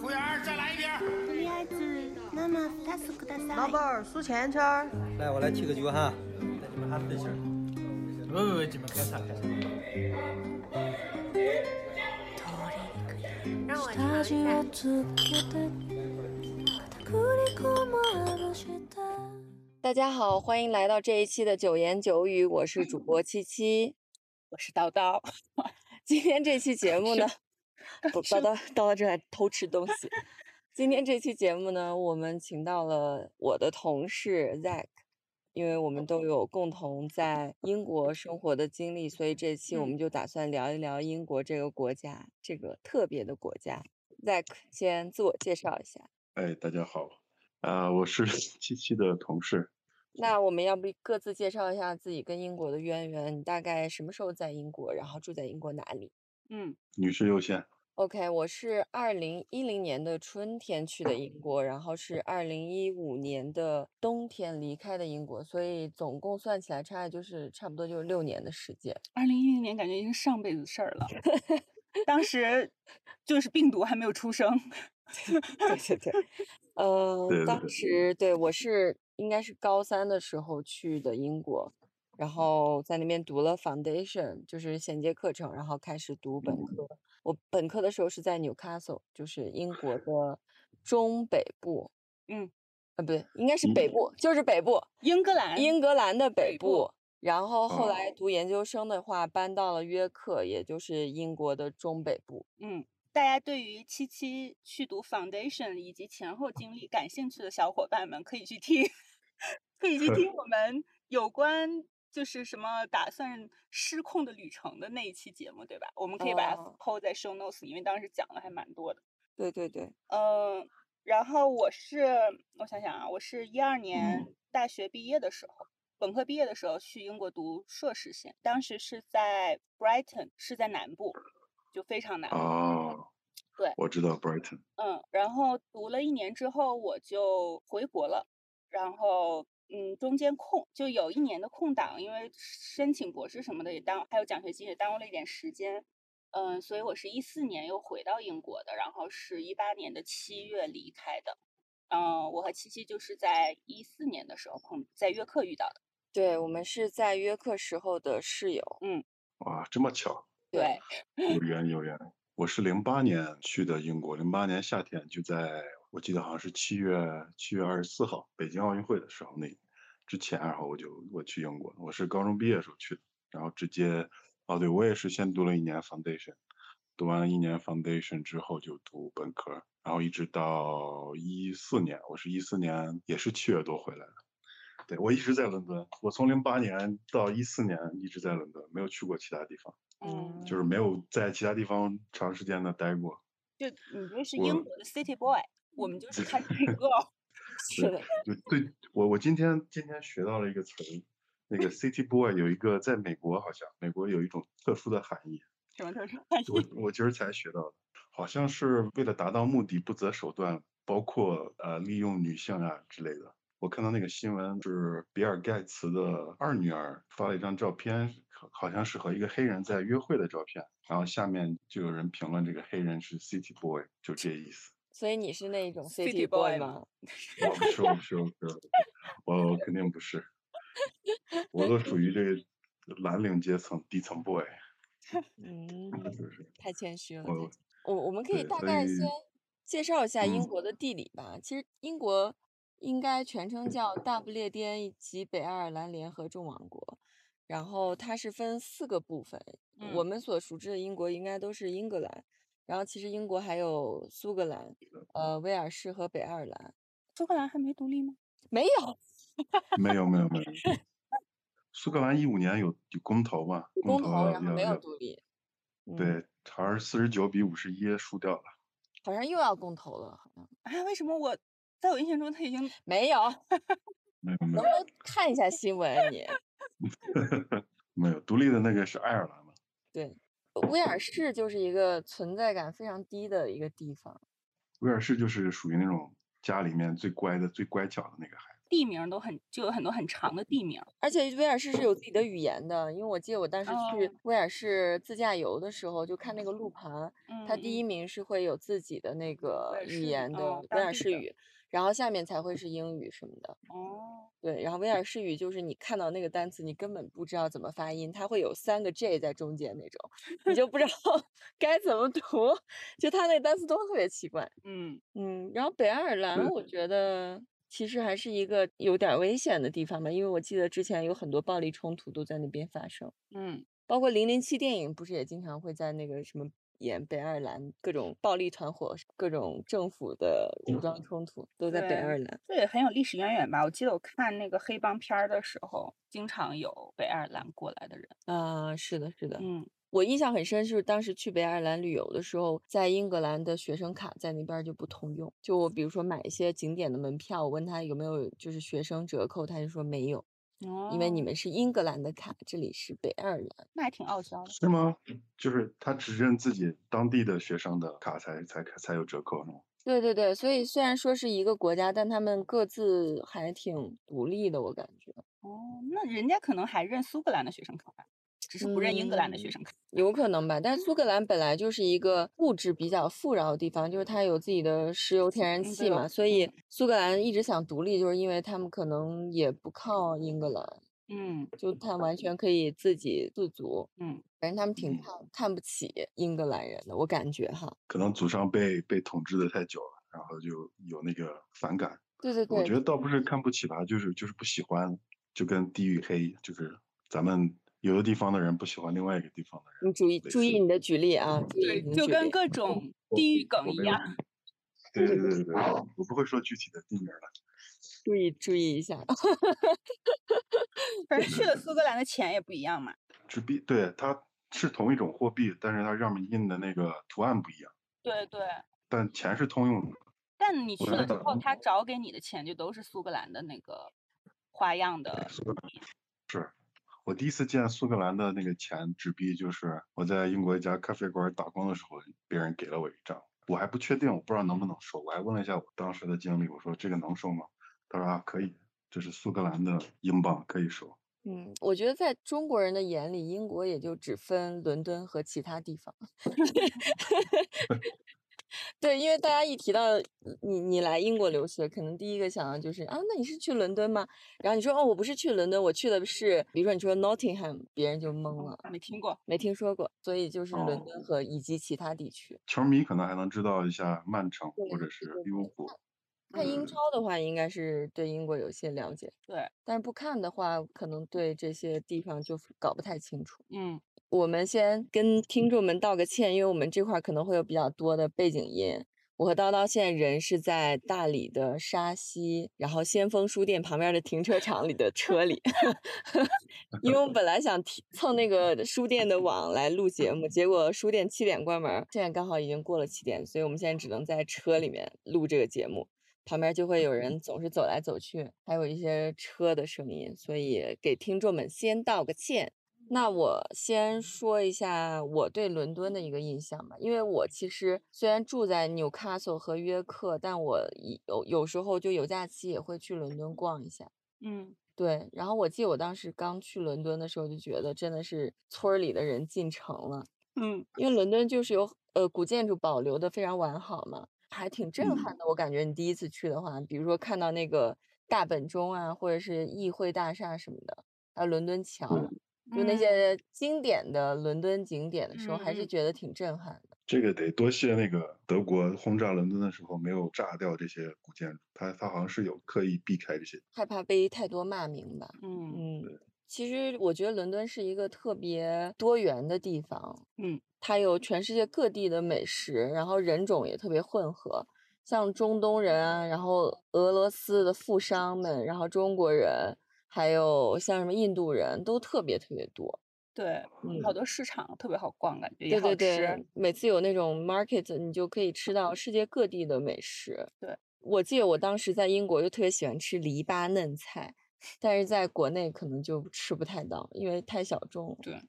服务员，再来一瓶。とりあえず生2つください老板儿数钱圈儿。来，我来提个酒哈，带你们哈分心儿。喂喂喂，你们干啥干啥？让我尝一下。大家好，欢迎来到这一期的九言九语，我是主播七七。 我是叨叨，今天这期节目呢，不叨叨叨叨正在偷吃东西。今天这期节目呢，我们请到了我的同事 Zack，因为我们都有共同在英国生活的经历，所以这期我们就打算聊一聊英国这个国家，这个特别的国家。Zack 先自我介绍一下。哎，大家好，啊、我是 七七的同事，那我们要不各自介绍一下自己跟英国的渊源？你大概什么时候在英国？然后住在英国哪里嗯，女士优先。？OK，我是二零一零年的春天去的英国，然后是二零一五年的冬天离开的英国，所以总共算起来差就是差不多就是六年的时间。二零一零年感觉已经上辈子事儿了，当时就是病毒还没有出生，对对对，呃，当对对对时对我是应该是高三的时候去的英国，然后在那边读了 foundation，就是衔接课程，然后开始读本科。我本科的时候是在 Newcastle，就是英国的中北部，嗯，啊，不对，应该是北部，就是北部，英格兰，英格兰的北北部部。然。后后来哦。读研究生的话，搬到了约克，也就是英国的中北部。嗯，大家对于七七去读 foundation 以及前后经历感兴趣的小伙伴们，可以去听，可以去听我们有关就是什么打算失控的旅程的那一期节目，对吧？我们可以把它哦 PO 在 show notes，因为当时讲的还蛮多的。对对对，嗯，然后我是我想想啊，我是一二年嗯大学毕业的时候，本科毕业的时候去英国读硕士线，当时是在 Brighton，是在南部，就非常难。哦，对我知道 Brighton。嗯，然后读了一年之后，我就回国了，然后嗯，中间空就有一年的空档，因为申请博士什么的也耽，还有奖学金也耽误了一点时间。嗯，所以我是一四年又回到英国的，然后是一八年的七月离开的。嗯，我和七七就是在一四年的时候碰在约克遇到的。对我们是在约克时候的室友。嗯哇，这么巧，对，有缘有缘。我是零八年去的英国，零八年夏天就在我记得好像是七月七月二十四号北京奥运会的时候那之前，然后我就我去英国，我是高中毕业时候去的，然后直接哦对，我也是先读了一年 foundation，读完了一年 foundation 之后就读本科，然后一直到一四年，我是一四年也是七月多回来的。对，我一直在伦敦，我从零八年到一四年一直在伦敦，没有去过其他地方。嗯，就是没有在其他地方长时间的待过。就你这是英国的 City Boy，我们就是 对 Country Girl。是的，就对我，我今天今天学到了一个词儿，那个 city boy 有一个在美国好像美国有一种特殊的含义，什么特殊含义？我我今儿才学到的，好像是为了达到目的不择手段，包括呃利用女性啊之类的。我看到那个新闻是比尔盖茨的二女儿发了一张照片，好好像是和一个黑人在约会的照片，然后下面就有人评论这个黑人是 city boy，就这意思。所以你是那种 City boy 吗吗？我不是，我不是，我不是，我肯定不是，我都属于这个蓝领阶层底层 boy，嗯，就是太谦虚了。我我我们可以大概先介绍一下英嗯国的地理吧。其实英国应该全称叫大不列颠以及北爱尔兰联合众王国，然后它是分四个部分。我嗯们所熟知的英国应该都是英格兰，然后其实英国还有苏格兰、呃威尔士和北爱尔兰。苏格兰还没独立吗？没有没有没有没有。苏格兰一五年有有公投嘛？公投，要然后没有独立。嗯，对，好像是四十九比五十一输掉了。好像又要公投了，好像啊，为什么我在我印象中他已经没有。没有没有能不能看一下新闻啊你？没有，独立的那个是爱尔兰嘛？对，威尔士就是一个存在感非常低的一个地方。威尔士就是属于那种家里面最乖的、最乖巧的那个孩子。地名都很就有很多很长的地名。而且威尔士是有自己的语言的，因为我记得我当时去哦威尔士自驾游的时候，就看那个路牌，它嗯第一名是会有自己的那个语言的哦威尔士语，然后下面才会是英语什么的。哦，对，然后威尔士语就是你看到那个单词，你根本不知道怎么发音，它会有三个 J 在中间那种，你就不知道 该怎么读，就它那个单词都特别奇怪。嗯嗯，然后北爱尔兰，我觉得其实还是一个有点儿危险的地方吧，因为我记得之前有很多暴力冲突都在那边发生，嗯，包括零零七电影不是也经常会在那个什么演北爱尔兰各种暴力团伙、各种政府的武装冲突都在北爱尔兰。这也很有历史渊源吧？我记得我看那个黑帮片儿的时候，经常有北爱尔兰过来的人。啊，是的，是的，嗯我印象很深，就是当时去北爱尔兰旅游的时候，在英格兰的学生卡在那边儿就不通用。就我比如说买一些景点的门票，我问他有没有就是学生折扣，他就说没有，哦，因为你们是英格兰的卡，这里是北爱尔兰。那还挺傲娇的。是吗？就是他只认自己当地的学生的卡才才才有折扣是吗？对对对，所以虽然说是一个国家，但他们各自还挺独立的，我感觉。哦，那人家可能还认苏格兰的学生卡吧，只是不认英格兰的学嗯生卡。有可能吧，但苏格兰本来就是一个物质比较富饶的地方，就是它有自己的石油、天然气嘛，所以苏格兰一直想独立，就是因为他们可能也不靠英格兰，嗯就他完全可以自给自足。嗯，反正他们挺看看不起英格兰人的，我感觉哈。可能祖上被被统治的太久了，然后就有那个反感。对对对，我觉得倒不是看不起吧，就是就是不喜欢，就跟地域黑，就是咱们有的地方的人不喜欢另外一个地方的人。你注意注意你的举例啊，注意对就跟各种地域梗一样。对对对对对，我不会说具体的地名了。注意注意一下。反正去了苏格兰的钱也不一样嘛。纸币对它是同一种货币，但是它上面印的那个图案不一样，对对，但钱是通用的。但你去了之后，他找给你的钱就都是苏格兰的那个花样的。是我第一次见苏格兰的那个钱纸币，就是我在英国一家咖啡馆打工的时候，别人给了我一张，我还不确定，我不知道能不能收，我还问了一下我当时的经理，我说这个能收吗？他说啊可以，这是苏格兰的英镑，可以收。嗯，我觉得在中国人的眼里，英国也就只分伦敦和其他地方。对，因为大家一提到你你来英国留学，可能第一个想到就是啊，那你是去伦敦吗？然后你说哦，我不是去伦敦，我去的是，比如说你说 Nottingham，别人就懵了，没听过。没听说过，所以就是伦哦敦和以及其他地区。球迷可能还能知道一下曼城或者是对利物浦。看英超的话，应该是对英国有些了解，对，但是不看的话，可能对这些地方就搞不太清楚。嗯我们先跟听众们道个歉，因为我们这块儿可能会有比较多的背景音。我和叨叨现在人是在大理的沙溪，然后先锋书店旁边的停车场里的车里，因为我们本来想提蹭那个书店的网来录节目，结果书店七点关门儿，现在刚好已经过了七点，所以我们现在只能在车里面录这个节目。旁边就会有人总是走来走去，还有一些车的声音，所以给听众们先道个歉。那我先说一下我对伦敦的一个印象吧，因为我其实虽然住在纽卡索和约克，但我一有有时候就有假期也会去伦敦逛一下。嗯对，然后我记得我当时刚去伦敦的时候，就觉得真的是村儿里的人进城了。嗯因为伦敦就是有呃古建筑保留的非常完好嘛，还挺震嗯撼的。我感觉你第一次去的话，比如说看到那个大本钟啊，或者是议会大厦什么的，还有伦敦桥，就那嗯些经典的伦敦景点的时候，还是觉得挺震撼的。这个得多谢那个德国轰炸伦敦的时候没有炸掉这些古建筑，他他好像是有刻意避开这些。害怕被太多骂名吧。嗯嗯，其实我觉得伦敦是一个特别多元的地方。嗯，它有全世界各地的美食，然后人种也特别混合，像中东人啊，然后俄罗斯的富商们，然后中国人，还有像什么印度人都特别特别多。对，嗯好多市场特别好逛，感觉也对好吃。对对，每次有那种 market，你就可以吃到世界各地的美食。对，我记得我当时在英国就特别喜欢吃篱笆嫩菜，但是在国内可能就吃不太到，因为太小众了。对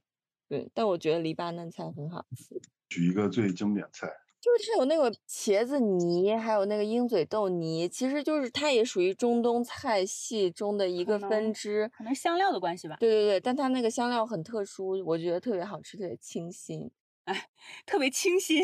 对，但我觉得篱笆嫩菜很好吃。举一个最经典菜，就是它有那个茄子泥，还有那个鹰嘴豆泥，其实就是它也属于中东菜系中的一个分支。可能香料的关系吧，对对对，但它那个香料很特殊，我觉得特别好吃，特别清新。哎特别清新。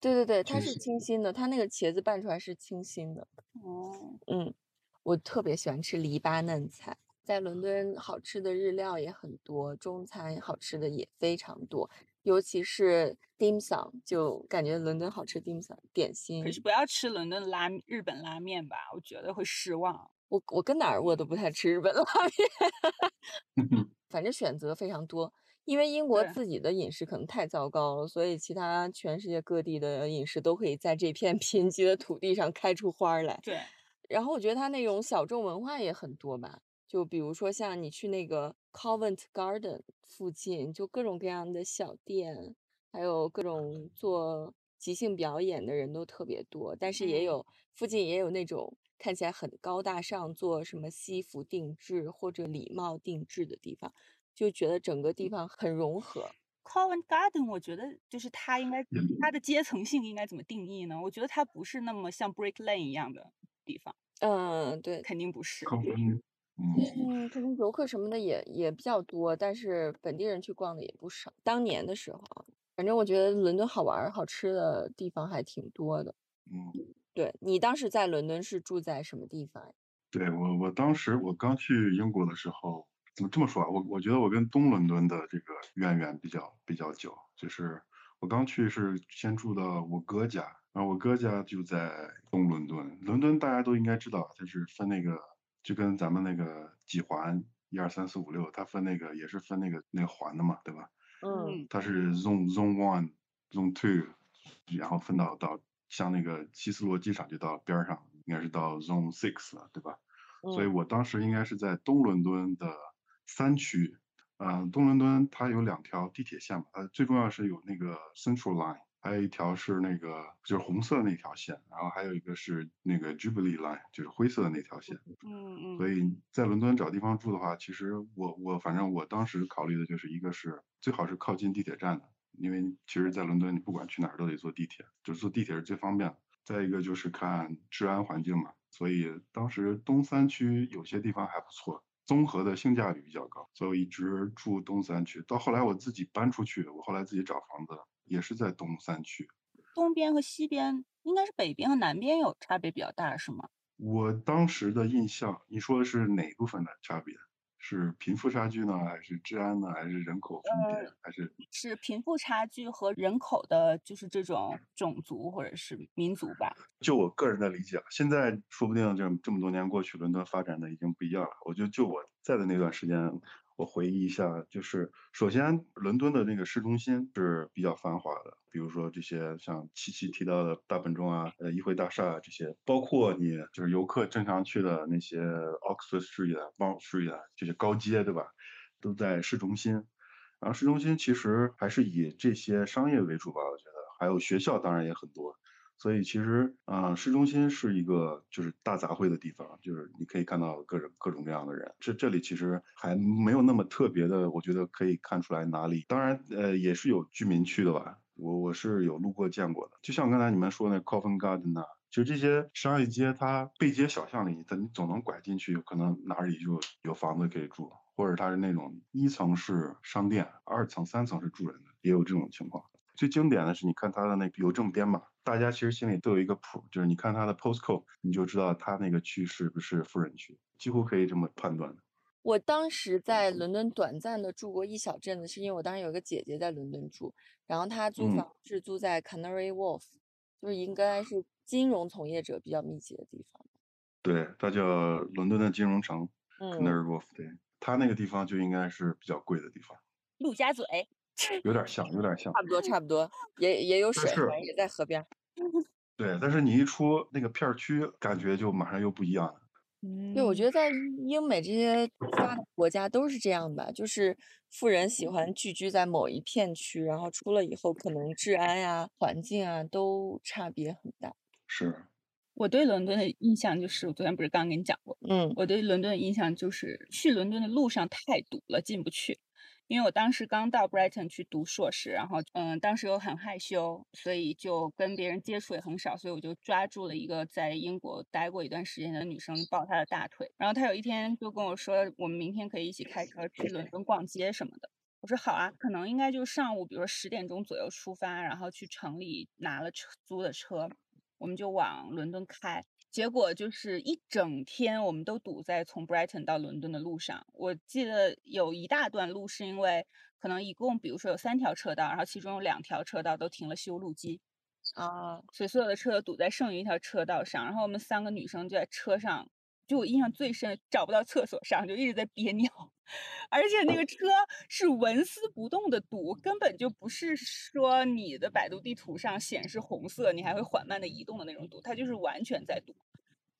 对对对，它是清新清新的，它那个茄子拌出来是清新的。哦，嗯，我特别喜欢吃黎巴嫩菜，在伦敦好吃的日料也很多，中餐好吃的也非常多，尤其是 dim sum，就感觉伦敦好吃 dim sum 点心可。是不要吃伦敦拉日本拉面吧，我觉得会失望。我我跟哪儿我都不太吃日本拉面，反正选择非常多。因为英国自己的饮食可能太糟糕了，所以其他全世界各地的饮食都可以在这片 贫瘠的土地上开出花儿来。对，然后我觉得它那种小众文化也很多吧，就比如说像你去那个 Covent Garden 附近，就各种各样的小店，还有各种做即兴表演的人都特别多，但是也嗯有附近也有那种看起来很高大上，做什么西服定制或者礼帽定制的地方，就觉得整个地方很融合。Covent Garden，我觉得就是它应该嗯它的阶层性应该怎么定义呢？我觉得它不是那么像 Brick Lane 一样的地方，嗯，对，肯定不是。嗯，嗯，可能游客什么的也也比较多，但是本地人去逛的也不少。当年的时候啊，反正我觉得伦敦好玩儿、好吃的地方还挺多的。嗯，对，你当时在伦敦是住在什么地方？对我我当时我刚去英国的时候，怎么这么说啊？我我觉得我跟东伦敦的这个渊源比较比较久，就是我刚去是先住的我哥家，然后我哥家就在东伦敦。伦敦大家都应该知道，它是分那个就跟咱们那个几环一二三四五六，它分那个也是分那个那个环的嘛，对吧？嗯它是 Zone Zone One、Zone Two，然后分到到像那个希斯罗机场就到边儿上，应该是到 Zone Six 了，对吧？所以嗯我当时应该是在东伦敦的三区。嗯、东伦敦它有两条地铁线嘛，呃最重要是有那个 Central Line，还有一条是那个就是红色那条线，然后还有一个是那个 Jubilee Line，就是灰色的那条线。嗯所以在伦敦找地方住的话，其实我我反正我当时考虑的就是一个是最好是靠近地铁站的，因为其实，在伦敦你不管去哪儿都得坐地铁，就是坐地铁是最方便的。再一个就是看治安环境嘛，所以当时东三区有些地方还不错，综合的性价比比较高，所以我一直住东三区。到后来我自己搬出去，我后来自己找房子也是在东三区。东边和西边应该是北边和南边有差别比较大，是吗？我当时的印象，你说的是哪部分的差别？是贫富差距呢，还是治安呢，还是人口分别，还是是贫富差距和人口的，就是这种种族或者是民族吧。就我个人的理解，现在说不定这这么多年过去，伦敦发展的已经不一样了。我就就我在的那段时间，我回忆一下，就是首先伦敦的那个市中心是比较繁华的，比如说这些像七七提到的大本钟啊、呃议会大厦啊这些，包括你就是游客正常去的那些 Oxford Street 啊、Bond Street 啊这些高街，对吧？都在市中心。然后市中心其实还是以这些商业为主吧，我觉得，还有学校当然也很多。所以其实，啊，市中心是一个就是大杂烩的地方，就是你可以看到各种各种各样的人。这这里其实还没有那么特别的，我觉得可以看出来哪里。当然，呃，也是有居民区的吧，我我是有路过见过的。就像刚才你们说那 Covent Garden 啊，其实这些商业街，它背街小巷里，它你总能拐进去，可能哪里就有房子可以住，或者它是那种一层是商店，二层、三层是住人的，也有这种情况。最经典的是，你看它的那邮政编码，大家其实心里都有一个谱，就是你看它的 postcode，你就知道它那个区是不是富人区，几乎可以这么判断的。我当时在伦敦短暂的住过一小阵子，是因为我当时有个姐姐在伦敦住，然后她租嗯。房是租在 Canary Wharf，就是应该是金融从业者比较密集的地方。对，它叫伦敦的金融城嗯，，Canary Wharf，对，它那个地方就应该是比较贵的地方，陆家嘴，有点像，有点像。差不多差不多，也也有水，也在河边。对，但是你一出那个片儿区，感觉就马上又不一样了。嗯对，我嗯觉得在英美这些发达国家都是这样吧，就是富人喜欢聚居在某一片区，然后出了以后，可能治安呀、环境啊都差别很大。是，我对伦敦的印象就是，我昨天不是刚跟你讲过，嗯我对伦敦的印象就是去伦敦的路上太堵了，进不去。因为我当时刚到 Brighton 去读硕士，然后嗯，当时又很害羞，所以就跟别人接触也很少，所以我就抓住了一个在英国待过一段时间的女生，抱她的大腿。然后她有一天就跟我说，我们明天可以一起开车去伦敦逛街什么的。我说好啊，可能应该就上午，比如说十点钟左右出发，然后去城里拿了车租的车，我们就往伦敦开。结果就是一整天，我们都堵在从 Brighton 到伦敦的路上。我记得有一大段路是因为可能一共，比如说有三条车道，然后其中有两条车道都停了修路机，啊，所以所有的车都堵在剩余一条车道上。然后我们三个女生就在车上，就我印象最深，找不到厕所上，就一直在憋尿，而且那个车是纹丝不动的堵，根本就不是说你的百度地图上显示红色，你还会缓慢的移动的那种堵，它就是完全在堵。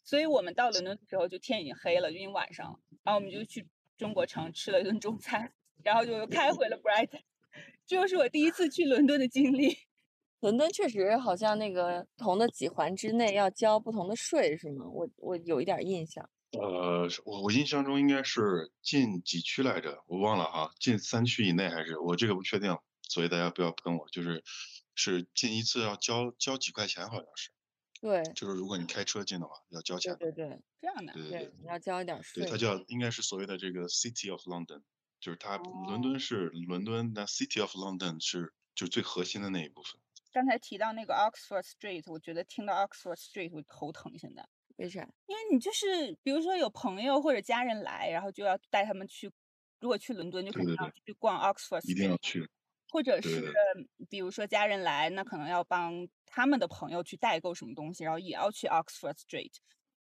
所以我们到伦敦的时候，就天已经黑了，就已经晚上了。然后我们就去中国城吃了一顿中餐，然后就又开回了 Brighton。这就是我第一次去伦敦的经历。伦敦确实好像那个不同的几环之内要交不同的税，是吗？我我有一点印象。呃，我我印象中应该是进几区来着，我忘了哈，进三区以内还是我这个不确定，所以大家不要喷我。就是是进一次要交交几块钱，好像是。对，就是如果你开车进的话，要交钱。对对对，这样的。对对对，你要交一点税。对，它叫应该是所谓的这个 City of London，就是它伦敦是伦敦，那 City of London 是就是最核心的那一部分。刚才提到那个 Oxford Street，我觉得听到 Oxford Street 我头疼。现在为啥？因为你就是比如说有朋友或者家人来，然后就要带他们去，如果去伦敦就肯定要去逛 Oxford Street，一定要去。或者是比如说家人来，那可能要帮他们的朋友去代购什么东西，然后也要去 Oxford Street，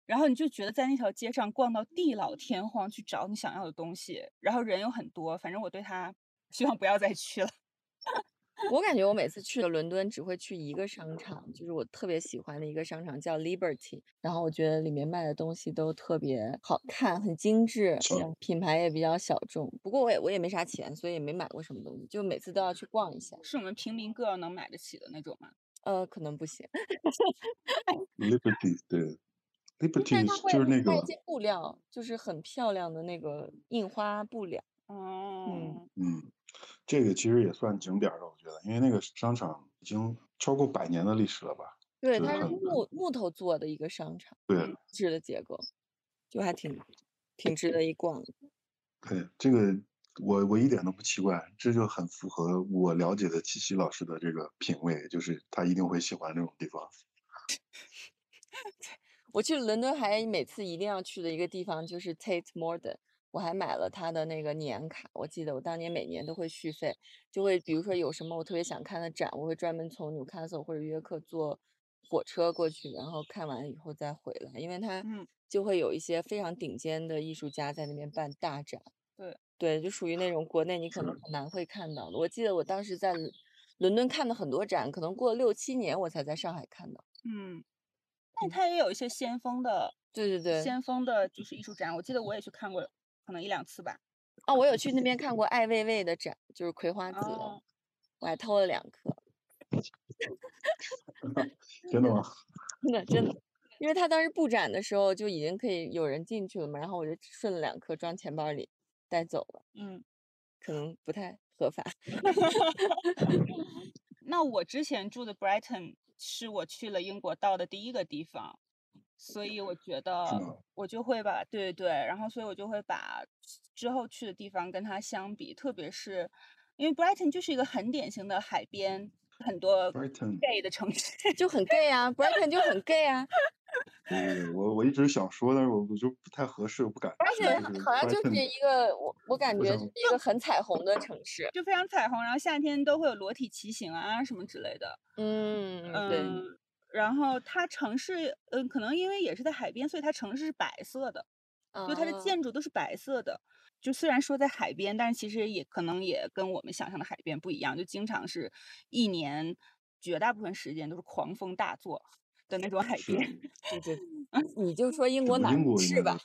然后你就觉得在那条街上逛到地老天荒去找你想要的东西，然后人又很多，反正我对他 希望不要再去了。我感觉我每次去了伦敦，只会去一个商场，就是我特别喜欢的一个商场，叫 Liberty。然后我觉得里面卖的东西都特别好看，很精致，品牌也比较小众。不过我也我也没啥钱，所以也没买过什么东西，就每次都要去逛一下。是我们平民 girl 能买得起的那种吗？呃，可能不行。Liberty 对，Liberty 就是那个一些布料，就是很漂亮的那个印花布料。哦，嗯嗯。这个其实也算景点了，我觉得，因为那个商场已经超过百年的历史了吧？对，它是木木头做的一个商场，对，质的结构，就还挺挺值得一逛的。对，这个我我一点都不奇怪，这就很符合我了解的七七老师的这个品味，就是他一定会喜欢这种地方。我去伦敦还每次一定要去的一个地方就是 Tate Modern。我还买了他的那个年卡，我记得我当年每年都会续费，就会比如说有什么我特别想看的展，我会专门从纽卡斯尔或者约克坐火车过去，然后看完以后再回来，因为他就会有一些非常顶尖的艺术家在那边办大展。对对，就属于那种国内你可能很难会看到的。我记得我当时在伦敦看的很多展，可能过了六七年我才在上海看到。嗯，但它也有一些先锋的，对对对，先锋的就是艺术展，我记得我也去看过。可能一两次吧。哦，我有去那边看过 艾未未的展，就是葵花籽，我还偷了两颗。真的吗？真的真的，因为他当时布展的时候就已经可以有人进去了嘛，然后我就顺了两颗装钱包里带走了。嗯，可能不太合法。那我之前住的 Brighton 是我去了英国到的第一个地方。所以我觉得我就会把对对，然后所以我就会把之后去的地方跟它相比，特别是因为 Brighton 就是一个很典型的海边，很多 gay 的城市，就很 gay 啊，Brighton 就很 gay 啊。对，我我一直想说，但是我我就不太合适，我不敢。而且好像就是一个我我感觉是一个很彩虹的城市，就非常彩虹，然后夏天都会有裸体骑行啊什么之类的。嗯嗯。然后它城市，嗯，可能因为也是在海边，所以它城市是白色的，就它的建筑都是白色的。就虽然说在海边，但是其实也可能也跟我们想象的海边不一样，就经常是一年绝大部分时间都是狂风大作的那种海边。对对，你就说英国哪是吧？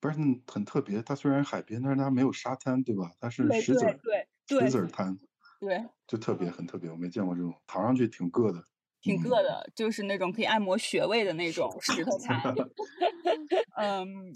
不是很特别，它虽然海边，但是它没有沙滩，对吧？它是石子儿，对石子儿滩，对，就特别很特别，我没见过这种，躺上去挺硌的。挺硌的，就是那种可以按摩穴位的那种石头菜。嗯，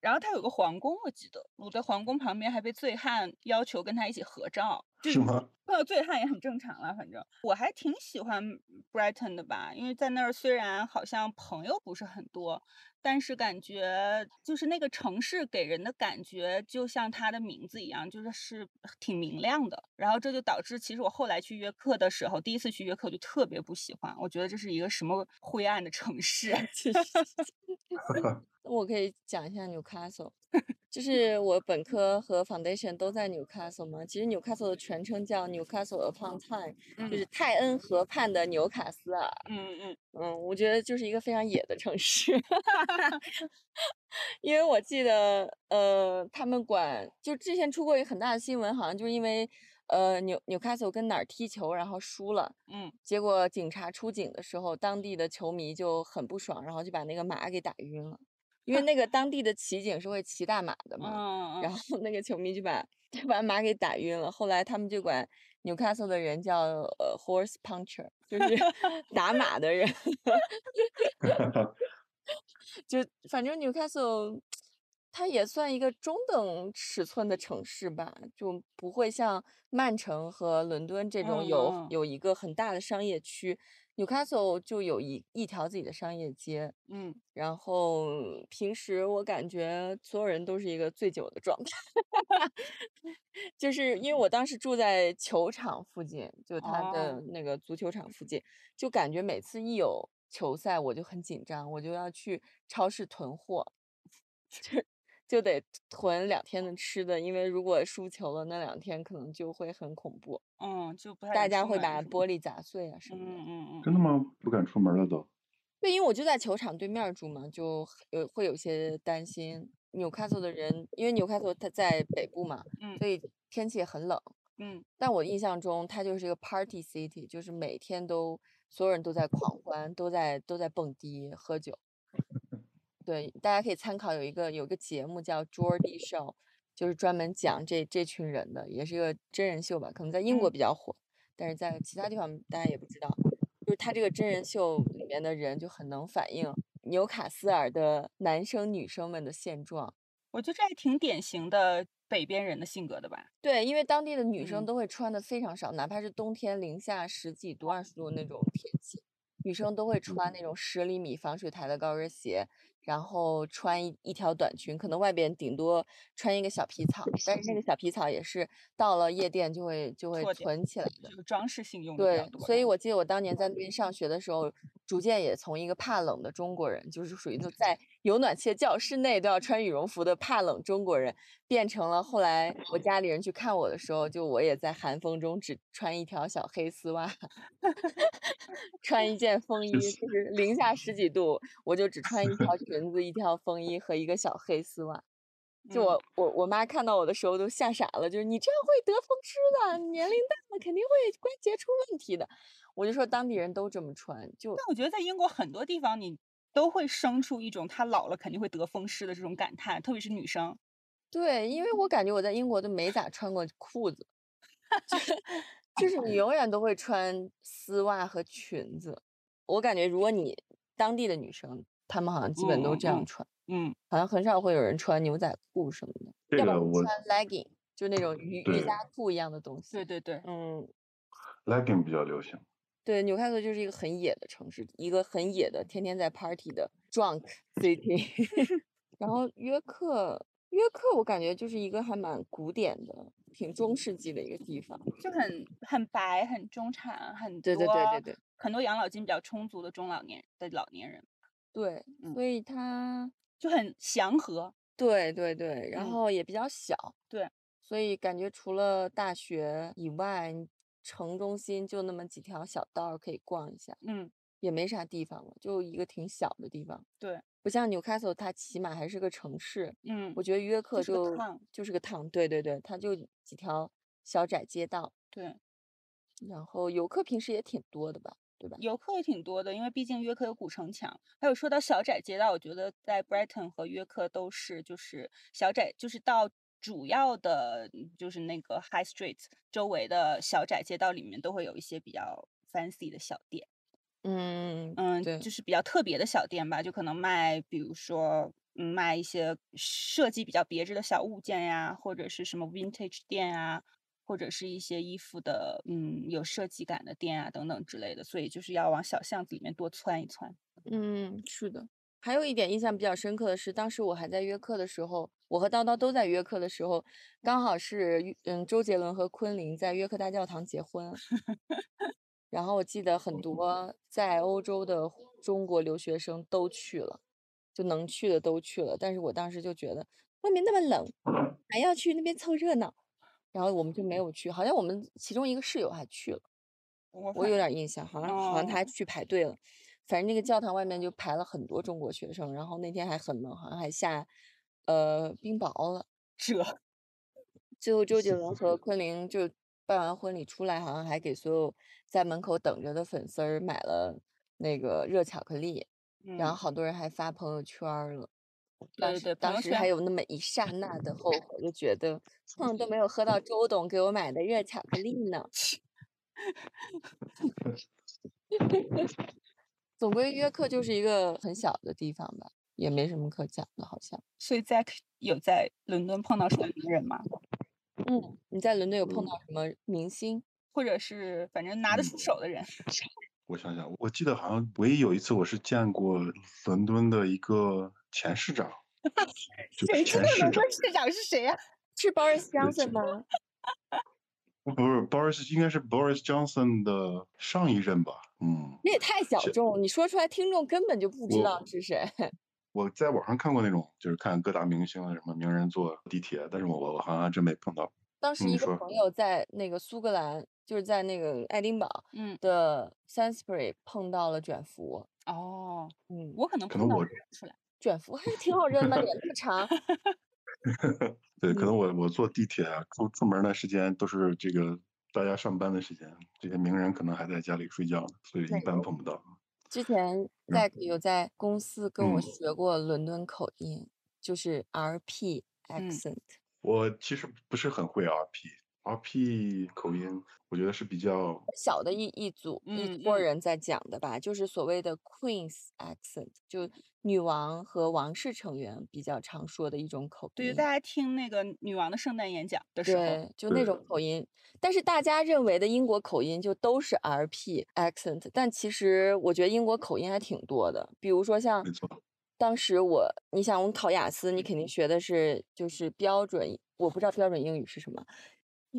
然后他有个皇宫，我记得我在皇宫旁边还被醉汉要求跟他一起合照，是吗？碰到醉汉也很正常了，反正我还挺喜欢 Brighton 的吧，因为在那儿虽然好像朋友不是很多。但是感觉就是那个城市给人的感觉，就像它的名字一样，就是是挺明亮的。然后这就导致，其实我后来去约克的时候，第一次去约克就特别不喜欢，我觉得这是一个什么灰暗的城市。我可以讲一下 Newcastle，就是我本科和 Foundation 都在 Newcastle 嘛。其实 Newcastle 的全称叫 Newcastle upon Tyne，就是泰恩河畔的纽卡斯尔。嗯嗯嗯，我觉得就是一个非常野的城市，因为我记得，呃，他们管就之前出过一个很大的新闻，好像就是因为呃纽纽卡斯尔跟哪儿踢球，然后输了，嗯，结果警察出警的时候，当地的球迷就很不爽，然后就把那个马给打晕了。因为那个当地的骑警是会骑大马的嘛，然后那个球迷就把就把马给打晕了。后来他们就管纽卡斯的人叫呃 horse puncher，就是 打马的人。就反正纽卡斯它也算一个中等尺寸的城市吧，就不会像曼城和伦敦这种有有一个很大的商业区。Newcastle 就有一一条自己的商业街，嗯，然后平时我感觉所有人都是一个醉酒的状态，就是因为我当时住在球场附近，就他的那个足球场附近，就感觉每次一有球赛我就很紧张，我就要去超市囤货，就就得囤两天的吃的，因为如果输球了，那两天可能就会很恐怖。嗯，就不太大家会把玻璃砸碎啊什么的。嗯嗯嗯。真的吗？不敢出门了都。对，因为我就在球场对面住嘛，就有会有些担心。纽卡斯的人，因为纽卡斯它在北部嘛，所以天气也很冷。嗯。但我印象中，它就是一个 party city，就是每天都所有人都在狂欢，都在都在蹦迪喝酒。对，大家可以参考有一个有个节目叫 Geordie Show，就是专门讲这这群人的，也是一个真人秀吧，可能在英国比较火，但是在其他地方大家也不知道。就是他这个真人秀里面的人就很能反映纽卡斯尔的男生女生们的现状。我觉得这还挺典型的北边人的性格的吧？对，因为当地的女生都会穿的非常少，哪怕是冬天零下十几度、二十度那种天气，女生都会穿那种十厘米防水台的高跟鞋。然后穿一一条短裙，可能外边顶多穿一个小皮草，但是那个小皮草也是到了夜店就会就会存起来的，就是装饰性用的。对，所以我记得我当年在那边上学的时候，逐渐也从一个怕冷的中国人，就是属于就在有暖气的教室内都要穿羽绒服的怕冷中国人，变成了后来我家里人去看我的时候，就我也在寒风中只穿一条小黑丝袜，穿一件风衣，就是零下十几度，我就只穿一条裙。裙子、一条风衣和一个小黑丝袜，就我我我妈看到我的时候都吓傻了，就是你这样会得风湿的，年龄大了肯定会关节出问题的。我就说当地人都这么穿，就但我觉得在英国很多地方你都会生出一种他老了肯定会得风湿的这种感叹，特别是女生。对，因为我感觉我在英国都没咋穿过裤子，就 是你永远都会穿丝袜和裙子。我感觉如果你当地的女生。她们好像基本都这样穿，嗯，好像很少会有人穿牛仔裤什么的，要不穿 legging，就那种瑜瑜伽裤一样的东西。对对对，嗯，legging 比较流行。对，纽卡斯就是一个很野的城市，一个很野的，天天在 party 的 drunk city。然后约克，约克我感觉就是一个还蛮古典的，挺中世纪的一个地方，就很很白，很中产，很对对对对对，很多养老金比较充足的中老年的老年人。对，所以它就很祥和。对对对，然后也比较小。对，所以感觉除了大学以外，城中心就那么几条小道可以逛一下。嗯，也没啥地方了，就一个挺小的地方。对，不像纽卡斯它起码还是个城市。嗯，我觉得约克就就是个 town。对对对，它就几条小窄街道。对，然后游客平时也挺多的吧。对吧。游客也挺多的，因为毕竟约克有古城墙。还有说到小窄街道，我觉得在 Brighton 和约克都是，就是小窄，就是到主要的，就是那个 High Street 周围的小窄街道里面，都会有一些比较 fancy 的小店。嗯嗯，对就是比较特别的小店吧，就可能卖，比如说，嗯，卖一些设计比较别致的小物件呀，或者是什么 vintage 店啊，或者是一些衣服的，嗯，有设计感的店啊，等等之类的。所以就是要往小巷子里面多窜一窜。嗯，是的。还有一点印象比较深刻的是，当时我还在约课的时候，我和叨叨都在约克的时候，刚好是嗯周杰伦和昆凌在约克大教堂结婚。然后我记得很多在欧洲的中国留学生都去了，就能去的都去了。但是我当时就觉得外面那么冷，还要去那边凑热闹，然后我们就没有去。好像我们其中一个室友还去了，我我有点印象，好像好像他哦还去排队了。反正那个教堂外面就排了很多中国学生，然后那天还很冷，好像还下呃冰雹了。这最后周杰伦和昆凌就办完婚礼出来，好像还给所有在门口等着的粉丝儿买了那个热巧克力，然后嗯，好多人还发朋友圈儿了。当时对对对，朋当时还圈有那么一刹那的后悔，就觉得 哼都没有喝到周董给我买的热巧克力呢。总归约克就是一个很小的地方吧，也没什么可讲的，好像。所以 Zack 有在伦敦碰到什么名人吗？嗯，你在伦敦有碰到什么明星？或者是反正拿得出手的人？我想想，我记得好像唯一有一次我是见过伦敦的一个前市长，就是谁知道前市长，伦敦市长是谁呀、是 Boris Johnson 吗？不是 Boris，应该是 Boris Johnson 的上一任吧？嗯，那也太小是众，你说出来听众根本就不知道是谁。我在网上看过那种，就是看各大明星啊，什么名人坐地铁，但是我我好像还真没碰到。当时嗯你说一个朋友在那个苏格兰，就是在那个爱丁堡嗯，的 Sainsbury 碰到了卷福。哦，嗯，我可能碰到可能我出来。卷福还是挺好认的，脸那么长。对，可嗯能我我坐地铁啊，出出门的时间都是这个大家上班的时间，这些名人可能还在家里睡觉呢，所以一般碰不到。之前嗯 Zack 有在公司跟我嗯学过伦敦口音，就是 RP 嗯 accent。我其实不是很会 RP，RP 口音我觉得是比较小的一一组一波人在讲的吧，就是所谓的 Queen's accent，就女王和王室成员比较常说的一种口对，音。大。家听那个女王的圣诞演讲的时候，对，就那种。口音，但是大家认为的英国口音就都是 RP accent，但其实我觉得英国口音还挺多的，比如说像没错。当时我，你想我们考雅思，你肯定学的是就是标准，我不知道标准英语是什么，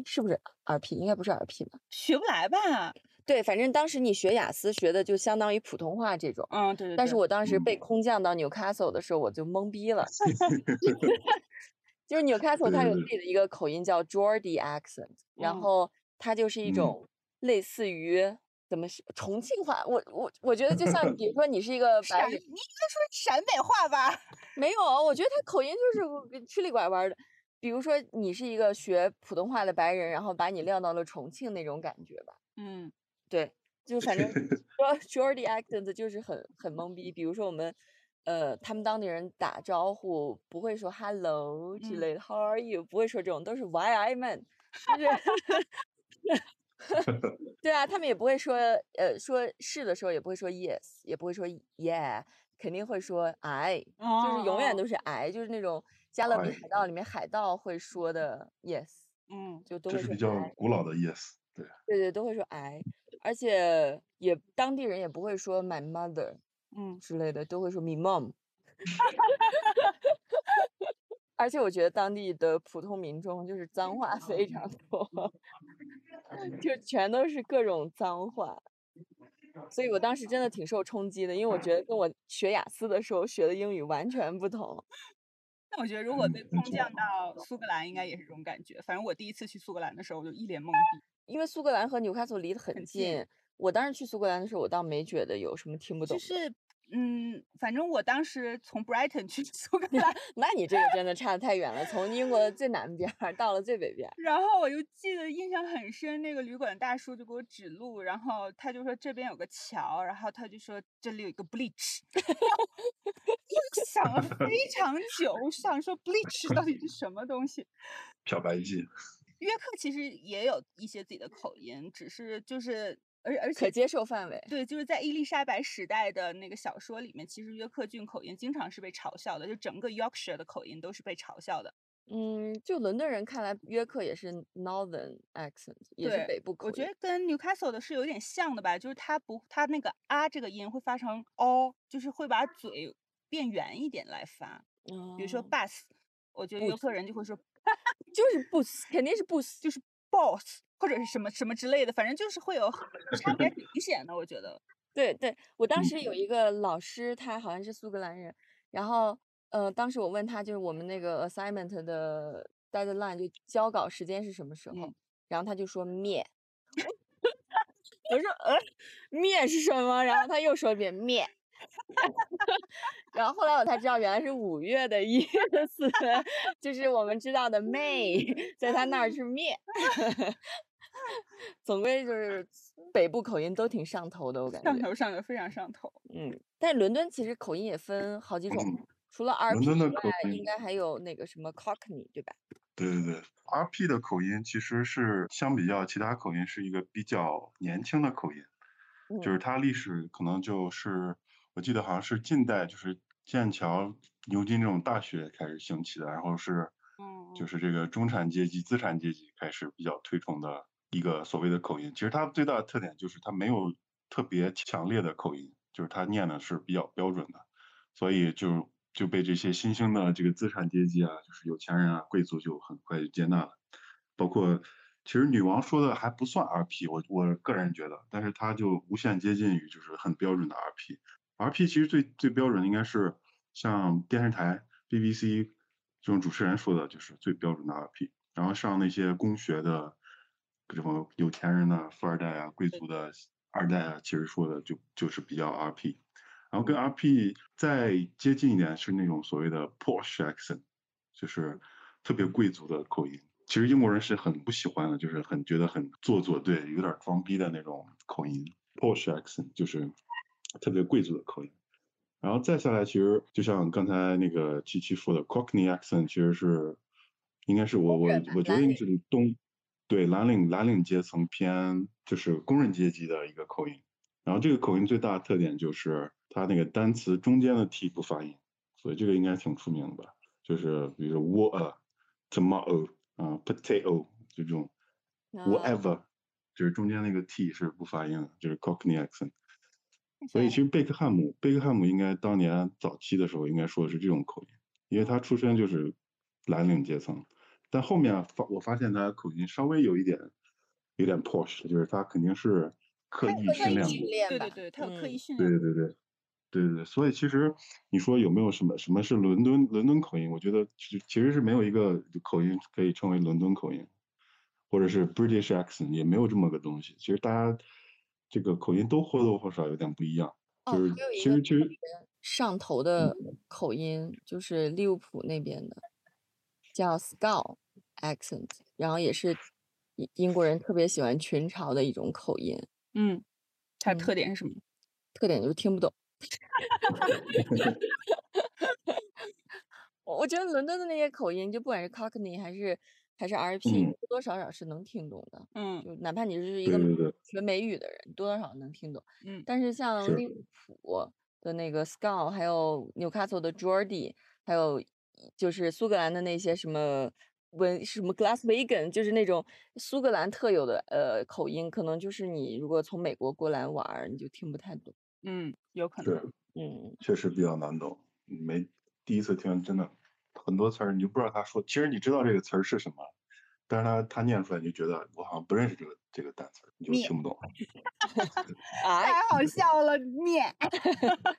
是不是 RP？应该不是 RP 吧？学不来吧？对，反正当时你学雅思学的就相当于普通话这种。嗯，对对对。但是我当时被嗯空降到 Newcastle 的时候，我就懵逼了。就是 Newcastle 它有自己的一个口音叫 Geordie accent，然嗯后它就是一嗯种类似于怎么是重庆话。我我我觉得就像比如说你是一个白陕，你，应该说陕北话吧？没有，我觉得他口音就是吃里拐弯儿的。比如说你是一个学普通话的白人，然后把你撂到了重庆那种感觉吧。嗯对，就反正 说 Geordie accent 就是很很懵逼。比如说我们，呃，他们当地人打招呼不会说 hello 之嗯类的、h o w are you？不会说这种，都是 why I man，就是 对啊，他们也不会说，呃，说是的时候也不会说 yes，也不会说 yeah，肯定会说 I，就是永远哦都是 I，就是那种加勒比海盗里面海盗会说的 yes，嗯就都是比较。古老的 yes，对，对对，都会说 I，而且也当地人也不会说 my mother 嗯，之类的，都会说 me mom。而且我觉得当地的普通民众就是脏话 非常多，就全都是各种脏话，所以我当时真的挺受冲击的，因为我觉得跟我学雅思的时候学的英语完全不同。那我觉得如果被空降到苏格兰，应该也是这种感觉。反正我第一次去苏格兰的时候，我就一脸懵逼。因为苏格兰和纽卡索离得很很近近，我当时去苏格兰的时候，我倒没觉得有什么听不懂的。就是，嗯，反正我当时从 Brighton 去苏格兰，那你这个真的差的太远了，从英国的最南边儿到了最北边儿。然后我就记得印象很深，那个旅馆大叔就给我指路，然后他就说这边有个桥，然后他就说这里有一个 bleach，我就想了非常久，我想说 bleach 到底是什么东西？漂白剂。约克其实也有一些自己的口音，只是就是而而且可接受范围。对，就是在伊丽莎白时代的那个小说里面，其实约克郡口音经常是被嘲笑的，就整个 Yorkshire 的口音都是被嘲笑的。嗯，就伦敦人看来，约克也是 Northern accent，也是北部口音。我觉得跟 Newcastle 的是有点像的吧，就是它不，它那个啊这个音会发成 o，，就是会把嘴变圆一点来发。比如说哦 bus，我觉得约克人就会说就是 boost，肯定是 boost，就是 boss 或者是什么什么之类的，反正就是会有差别挺明显的，我觉得。对对，我当嗯时有一个老师，他好像是苏格兰人，然后呃，当时我问他，就是我们那个 assignment 的 deadline 就交稿时间是什么时候，嗯然后他就说灭，我说呃灭是什么？然后他又说一遍面，然后后来我才知道原来是五月的意思，就是我们知道的 May，在他那儿是灭。总归就是北部口音都挺上头的，我感觉上。头上头非常上头。嗯，但是伦敦其实口音也分好几种，嗯除了 RP 敦的以外，应该还有那个什么 Cockney，对吧？对对对，RP 的口音其实是相比较其他口音是一个比较年轻的口音，就是嗯它历史可能就是我记得好像是近代就是剑桥、牛津这种大学开始兴起的，然后是嗯就是这个中产阶级、资产阶级开始比较推崇的一个所谓的口音。其实它最大的特点就是它没有特别强烈的口音，就是它念的是比较标准的，所以就就被这些新兴的这个资产阶级啊，就是有钱人啊、贵族就很快就接纳了。包括其实女王说的还不算 RP，我我个人觉得，但是它就无限接近于就是很标准的 RP。RP 其实最最标准的应该是像电视台 BBC 这种主持人说的，就是最标准的 RP。然后上那些公学的什么有钱人呐、富二代啊、贵族的二代啊，其实说的就就是比较 RP。然后跟 RP 再接近一点是那种所谓的 Porsche accent，就是特别贵族的口音。其实英国人是很不喜欢的，就是很觉得很做作，对，有点装逼的那种口音。Porsche accent 就是特别贵族的口音。然后再下来，其实就像刚才那个七七说的，Cockney accent 其实是应该是我我我觉得应该是东对蓝领蓝领阶层偏就是工人阶级的一个口音。然后这个口音最大的特点就是它那个单词中间的 t 不发音，所以这个应该挺出名的吧？就是比如说 water、tomato 啊、potato 这种啊 whatever，就是中间那个 t 是不发音的，就是 Cockney accent。所以其实贝克汉姆，贝克汉姆应该当年早期的时候应该说的是这种口音，因为他出身就是蓝领阶层，但后面发我发现他口音稍微有一点有点 posh，就是他肯定是刻意训练过。意训练吧对对对，他有刻意嗯训练。对对对对对对，所以其实你说有没有什么什么是伦敦伦敦口音？我觉得其其实是没有一个口音可以称为伦敦口音，或者是 British accent，也没有这么个东西。其实大家这个口音都或多或少有点不一样，哦，就是其实其实上头的口音，就是利物浦那边的，叫 Scout accent，然后也是英英国人特别喜欢群嘲的一种口音，嗯，它特点是什么？特点就是听不懂。我我觉得伦敦的那些口音，就不管是 Cockney 还是还是 RP，嗯多多少少是能听懂的。嗯就哪怕你是一个学美语的人，多多少少能听懂。嗯但是像利物浦的那个 Scowl，还有纽卡索的 Geordie，还有就是苏格兰的那些什么文什么 Glaswegian，就是那种苏格兰特有的呃口音，可能就是你如果从美国过来玩儿，你就听不太懂。嗯，有可对能。，嗯，确实比较难懂。没第一次听，真的很多词儿你就不知道他说，其实你知道这个词儿是什么，但是他他念出来你就觉得我好像不认识这个这个单词儿，你就听不懂。哎，太好笑了，面。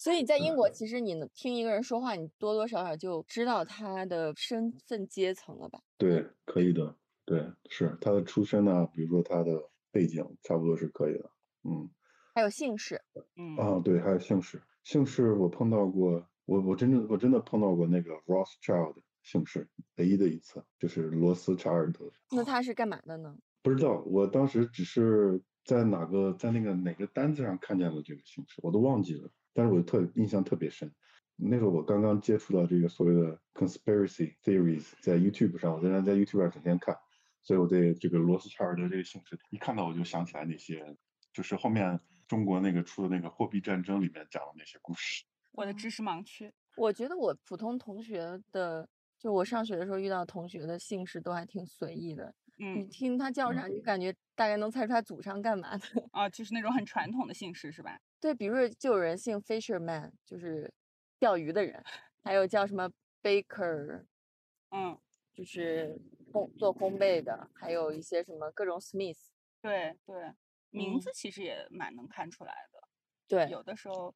所以在英国，其实你能听一个人说话，你多多少少就知道他的身份阶层了吧？对，可以的，对，是他的出身呢，比如说他的背景，差不多是可以的。嗯，还有姓氏，嗯啊，对，还有姓氏，姓氏我碰到过，我我真正我真的碰到过那个 Rothschild 姓氏，唯一的一次就是罗斯查尔德。那他是干嘛的呢？不知道，我当时只是在哪个在那个哪个单子上看见了这个姓氏，我都忘记了，但是我特印象特别深。那时候我刚刚接触到这个所谓的 conspiracy theories，在 YouTube 上，我在那在 YouTube 上整天看，所以我对这个罗斯柴尔德这个姓氏一看到我就想起来那些，就是后面中国那个出的那个货币战争里面讲的那些故事。我的知识盲区。我觉得我普通同学的，就我上学的时候遇到同学的姓氏都还挺随意的。你嗯，听他叫啥，你感觉大概能猜出他祖上干嘛的。啊，就是那种很传统的姓氏是吧？对，比如说就有人姓 fisherman，就是钓鱼的人，还有叫什么 baker，嗯，就是烘做烘焙的，还有一些什么各种 smith。对对，名嗯字其实也蛮能看出来的。对，有的时候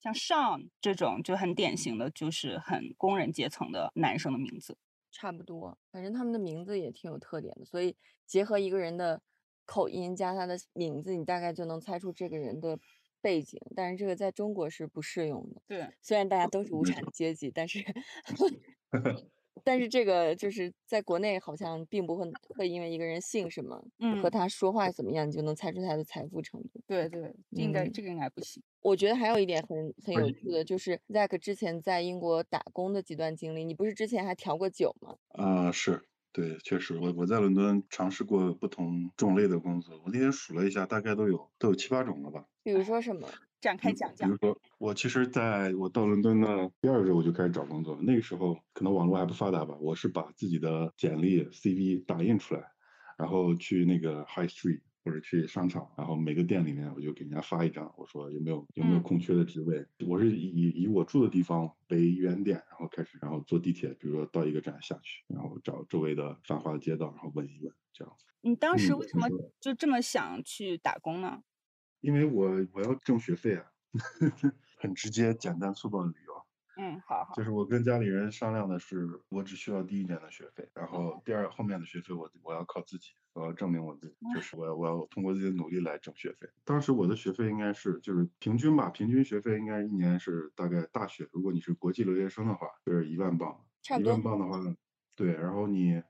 像 Sean 这种就很典型的，就是很工人阶层的男生的名字。差不多，反正他们的名字也挺有特点的，所以结合一个人的口音加他的名字，你大概就能猜出这个人的背景。但是这个在中国是不适用的，对，虽然大家都是无产阶级，但是 但是这个就是在国内好像并不会会因为一个人姓什么嗯和嗯，他说话怎么样，你就能猜出他的财富程度。对对，应该嗯这个应该不行。我觉得还有一点很很有趣的，就是 Zack 之前在英国打工的几段经历。你不是之前还调过酒吗？啊、是对，确实，我我在伦敦尝试过不同种类的工作，我那天数了一下，大概都有都有七八种了吧。比如说什么？展开比讲讲比如。说，我其实在我到伦敦的第二周我就开始找工作，那个时候可能网络还不发达吧，我是把自己的简历 CV 打印出来，然后去那个 High Street 或者去商场，然后每个店里面我就给人家发一张，我说有没有有没有嗯空缺的职位。我是以以我住的地方为原点，然后开始，然后坐地铁，比如说到一个站下去，然后找周围的繁华的街道，然后问一问这样子。你当时嗯为什么就这么想去打工呢？因为我我要挣学费啊，很直接、简单、粗暴的理由。嗯，好好。就是我跟家里人商量的是，我只需要第一年的学费，然后第二后面的学费我我要靠自己，我要证明我自己，就是我要我要通过自己的努力来挣学费。当时我的学费应该是就是平均吧，平均学费应该一年是大概大学，如果你是国际留学生的话，就是一万镑，一万镑的话，对，然后你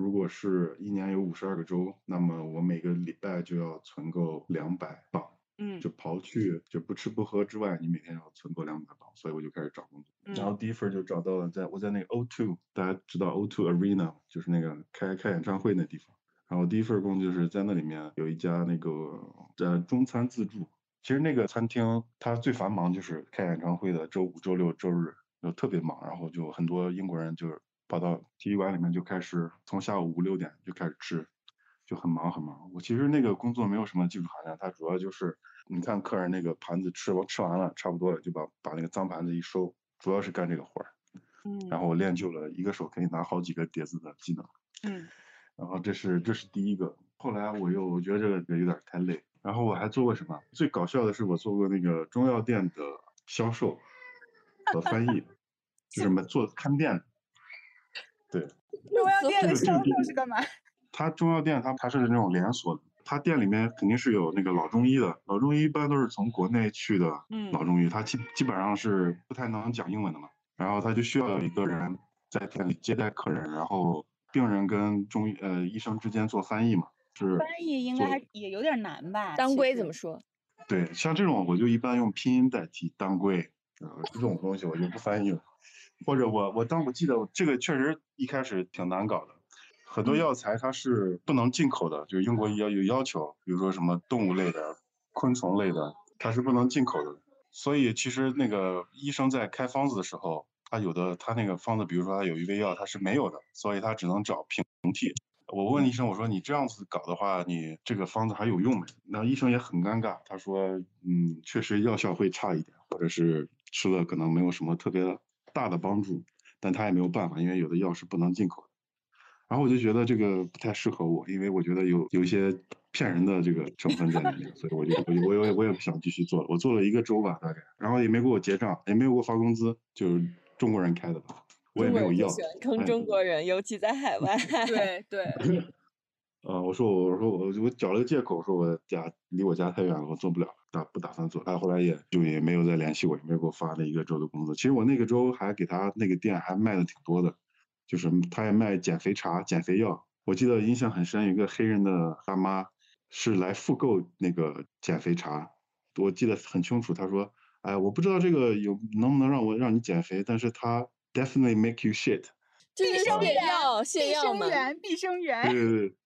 如果是一年有五十二个周，那么我每个礼拜就要存够两百磅。嗯就刨去就不吃不喝之外，你每天要存够两百磅，所以我就开始找工作。然后嗯第一份就找到了在我在那个 O2，大家知道 O2 Arena 就是那个开开演唱会那地方。然后第一份儿工就是在那里面有一家那个呃中餐自助，其实那个餐厅它最繁忙就是开演唱会的周五、周六、周日就特别忙，然后就很多英国人就是跑到体育馆里面就开始从下午五六点就开始吃，就很忙很忙。我其实那个工作没有什么技术含量，它主要就是你看客人那个盘子吃完吃完了，差不多了就把把那个脏盘子一收，主要是干这个活儿。嗯然后我练就了一个手可以拿好几个碟子的技能。嗯然后这是这是第一个，后来我又我觉得这个有点太累，然后我还做过什么？最搞笑的是我做过那个中药店的销售和翻译，就是么做看店的。对，中药店的这个销售是干嘛？它中药店它它是那种连锁的，它店里面肯定是有那个老中医的，老中医一般都是从国内去的嗯老中医，他基基本上是不太能讲英文的嘛，然后他就需要有一个人在店里接待客人，然后病人跟中医呃医生之间做翻译嘛，是翻译应该还也有点难吧？当归怎么说？对，像这种我就一般用拼音代替当归，呃，这种东西我就不翻译了。或者我我当我记得这个确实一开始挺难搞的，很多嗯药材它是不能进口的，就是英国要有要求，比如说什么动物类的、昆虫类的，它是不能进口的。所以其实那个医生在开方子的时候，他有的他那个方子，比如说他有一味药它是没有的，所以他只能找平替。我问医生，我说你这样子搞的话，你这个方子还有用没？那医生也很尴尬，他说，嗯，确实药效会差一点，或者是吃了可能没有什么特别大的帮助，但他也没有办法，因为有的药是不能进口的。然后我就觉得这个不太适合我，因为我觉得有有一些骗人的这个成分在里面，所以我就我我也我也不想继续做了。我做了一个周吧，大概，然后也没给我结账，也没有给我发工资，就是中国人开的吧，我也没有要。喜欢坑哎中国人，尤其在海 外。对对，呃，我说我我说我我找了个借口，说我家离我家太远了，我做不了，打不打算做。他后来也就也没有再联系我，也没有给我发那一个周的工资。其实我那个周还给他那个店还卖的挺多的，就是他也卖减肥茶、减肥药。我记得印象很深，有一个黑人的大妈是来复购那个减肥茶，我记得很清楚。她说：“哎，我不知道这个有能不能让我让你减肥，但是他 definitely make you shit。”这是泻药，泻毕药吗？生源，毕生源。对对对，